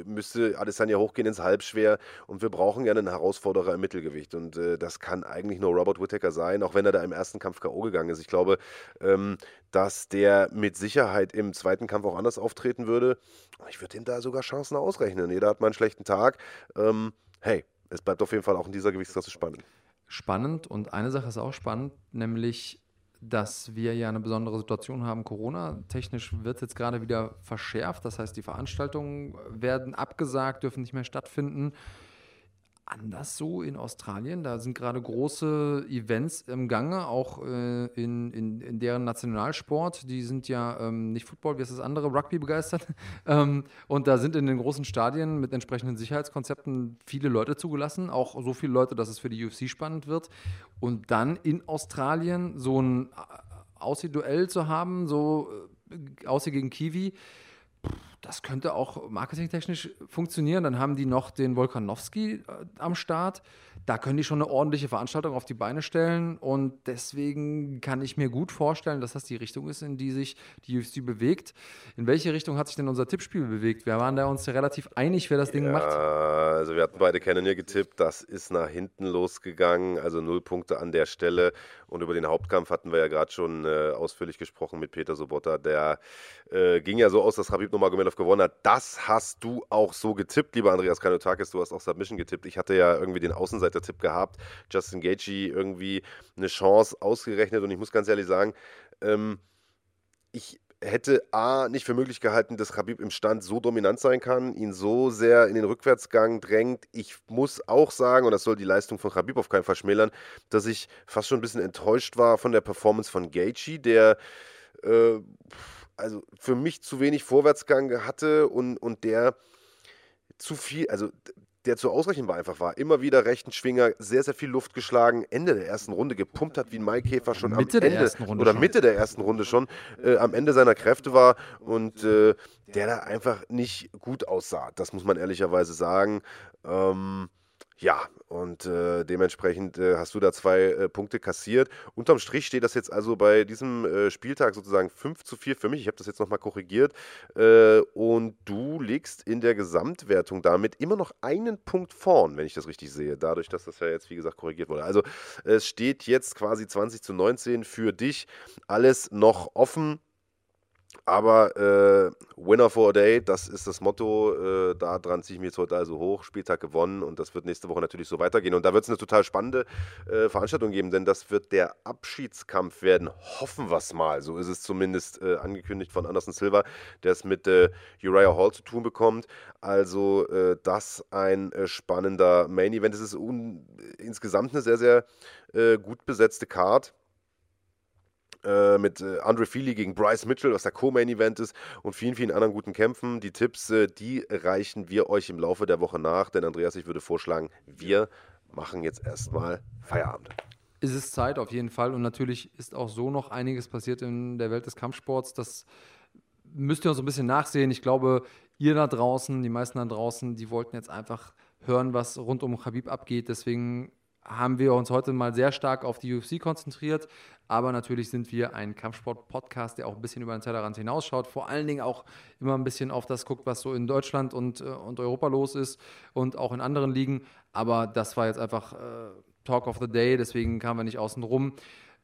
müsste Adesanya hochgehen ins Halbschwer und wir brauchen ja einen Herausforderer im Mittelgewicht und äh, das kann eigentlich nur Robert Whittaker sein, auch wenn er da im ersten Kampf K.O. gegangen ist. Ich glaube, ähm, dass der mit Sicherheit im zweiten Kampf auch anders auftreten würde. Ich würde ihm da sogar Chancen ausrechnen. Jeder hat mal einen schlechten Tag. Ähm, hey, es bleibt auf jeden Fall auch in dieser Gewichtsklasse spannend. Spannend und eine Sache ist auch spannend, nämlich dass wir ja eine besondere Situation haben. Corona-technisch wird jetzt gerade wieder verschärft. Das heißt, die Veranstaltungen werden abgesagt, dürfen nicht mehr stattfinden anders so in Australien. Da sind gerade große Events im Gange, auch äh, in, in, in, deren Nationalsport. Die sind ja ähm, nicht Football, wie ist das andere, Rugby begeistert. ähm, und da sind in den großen Stadien mit entsprechenden Sicherheitskonzepten viele Leute zugelassen. Auch so viele Leute, dass es für die UFC spannend wird. Und dann in Australien so ein äh, Aussie-Duell zu haben, so äh, Aussie gegen Kiwi das könnte auch marketingtechnisch funktionieren. Dann haben die noch den Volkanowski äh, am Start. Da können die schon eine ordentliche Veranstaltung auf die Beine stellen. Und deswegen kann ich mir gut vorstellen, dass das die Richtung ist, in die sich die UFC bewegt. In welche Richtung hat sich denn unser Tippspiel bewegt? Wir waren da uns relativ einig, wer das Ding ja, macht. Also wir hatten beide Cannoneer getippt. Das ist nach hinten losgegangen. Also null Punkte an der Stelle. Und über den Hauptkampf hatten wir ja gerade schon äh, ausführlich gesprochen mit Peter Sobotta. Der äh, ging ja so aus, dass Habib Nurmagomedov gewonnen hat. Das hast du auch so getippt, lieber Andreas Kanotakis. Du hast auch Submission getippt. Ich hatte ja irgendwie den Außenseiter-Tipp gehabt. Justin Gaethje irgendwie eine Chance ausgerechnet. Und ich muss ganz ehrlich sagen, ähm, ich hätte A nicht für möglich gehalten, dass Habib im Stand so dominant sein kann, ihn so sehr in den Rückwärtsgang drängt. Ich muss auch sagen, und das soll die Leistung von Habib auf keinen Fall schmälern, dass ich fast schon ein bisschen enttäuscht war von der Performance von Gaethje, der äh, also für mich zu wenig Vorwärtsgang hatte und, und der zu viel, also der zu ausreichend war einfach war. Immer wieder rechten Schwinger, sehr, sehr viel Luft geschlagen, Ende der ersten Runde gepumpt hat wie ein Maikäfer schon Mitte am Ende oder schon. Mitte der ersten Runde schon äh, am Ende seiner Kräfte war und äh, der da einfach nicht gut aussah. Das muss man ehrlicherweise sagen. Ähm, ja, und äh, dementsprechend äh, hast du da zwei äh, Punkte kassiert. Unterm Strich steht das jetzt also bei diesem äh, Spieltag sozusagen 5 zu 4 für mich. Ich habe das jetzt nochmal korrigiert. Äh, und du liegst in der Gesamtwertung damit immer noch einen Punkt vorn, wenn ich das richtig sehe. Dadurch, dass das ja jetzt, wie gesagt, korrigiert wurde. Also es steht jetzt quasi 20 zu 19 für dich. Alles noch offen. Aber äh, Winner for a Day, das ist das Motto. Äh, daran ziehe ich mich jetzt heute also hoch. Spieltag gewonnen und das wird nächste Woche natürlich so weitergehen. Und da wird es eine total spannende äh, Veranstaltung geben, denn das wird der Abschiedskampf werden. Hoffen wir es mal. So ist es zumindest äh, angekündigt von Anderson Silva, der es mit äh, Uriah Hall zu tun bekommt. Also äh, das ein spannender Main Event. Es ist insgesamt eine sehr, sehr gut besetzte Card. Äh, mit äh, Andre Feely gegen Bryce Mitchell, was der Co-Main-Event ist und vielen, vielen anderen guten Kämpfen. Die Tipps, äh, die reichen wir euch im Laufe der Woche nach, denn Andreas, ich würde vorschlagen, wir machen jetzt erstmal Feierabend. Ist es Zeit auf jeden Fall und natürlich ist auch so noch einiges passiert in der Welt des Kampfsports. Das müsst ihr uns ein bisschen nachsehen. Ich glaube, ihr da draußen, die meisten da draußen, die wollten jetzt einfach hören, was rund um Khabib abgeht. Deswegen haben wir uns heute mal sehr stark auf die UFC konzentriert. Aber natürlich sind wir ein Kampfsport-Podcast, der auch ein bisschen über den Tellerrand hinausschaut. Vor allen Dingen auch immer ein bisschen auf das guckt, was so in Deutschland und, äh, und Europa los ist und auch in anderen Ligen. Aber das war jetzt einfach äh, Talk of the Day, deswegen kamen wir nicht außen rum.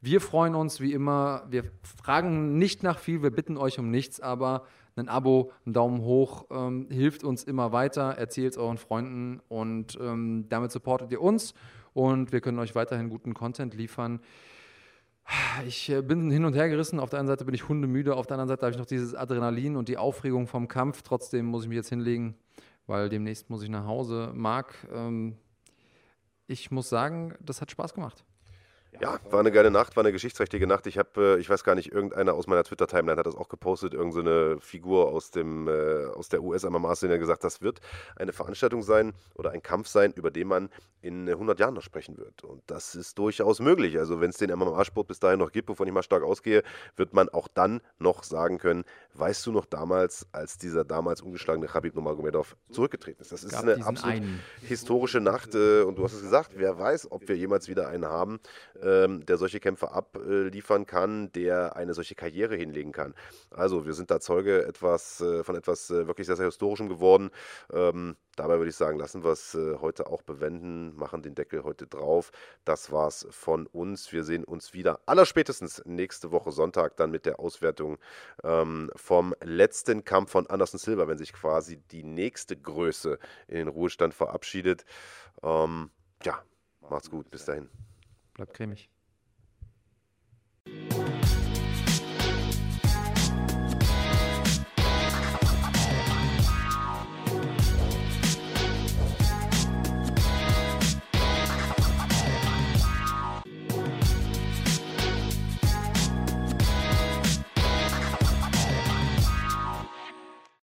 Wir freuen uns wie immer. Wir fragen nicht nach viel, wir bitten euch um nichts, aber ein Abo, ein Daumen hoch ähm, hilft uns immer weiter. Erzählt es euren Freunden und ähm, damit supportet ihr uns und wir können euch weiterhin guten Content liefern. Ich äh, bin hin und her gerissen. Auf der einen Seite bin ich hundemüde, auf der anderen Seite habe ich noch dieses Adrenalin und die Aufregung vom Kampf. Trotzdem muss ich mich jetzt hinlegen, weil demnächst muss ich nach Hause. Marc, ähm, ich muss sagen, das hat Spaß gemacht. Ja, war eine geile Nacht, war eine geschichtsträchtige Nacht. Ich habe, äh, ich weiß gar nicht, irgendeiner aus meiner Twitter-Timeline hat das auch gepostet, irgendeine so Figur aus, dem, äh, aus der US-MMA-Szene gesagt, das wird eine Veranstaltung sein oder ein Kampf sein, über den man in 100 Jahren noch sprechen wird. Und das ist durchaus möglich. Also wenn es den MMA-Sport bis dahin noch gibt, wovon ich mal stark ausgehe, wird man auch dann noch sagen können, weißt du noch damals, als dieser damals ungeschlagene Khabib Nurmagomedov zurückgetreten ist. Das ist eine absolut einen. historische Nacht äh, und du hast es gesagt, wer weiß, ob wir jemals wieder einen haben ähm, der solche Kämpfe abliefern kann, der eine solche Karriere hinlegen kann. Also wir sind da Zeuge etwas, äh, von etwas äh, wirklich sehr, sehr Historischem geworden. Ähm, dabei würde ich sagen, lassen wir es äh, heute auch bewenden, machen den Deckel heute drauf. Das war's von uns. Wir sehen uns wieder allerspätestens nächste Woche Sonntag dann mit der Auswertung ähm, vom letzten Kampf von Anderson Silva, wenn sich quasi die nächste Größe in den Ruhestand verabschiedet. Ähm, ja, macht's gut. Bis dahin. Bleibt cremig.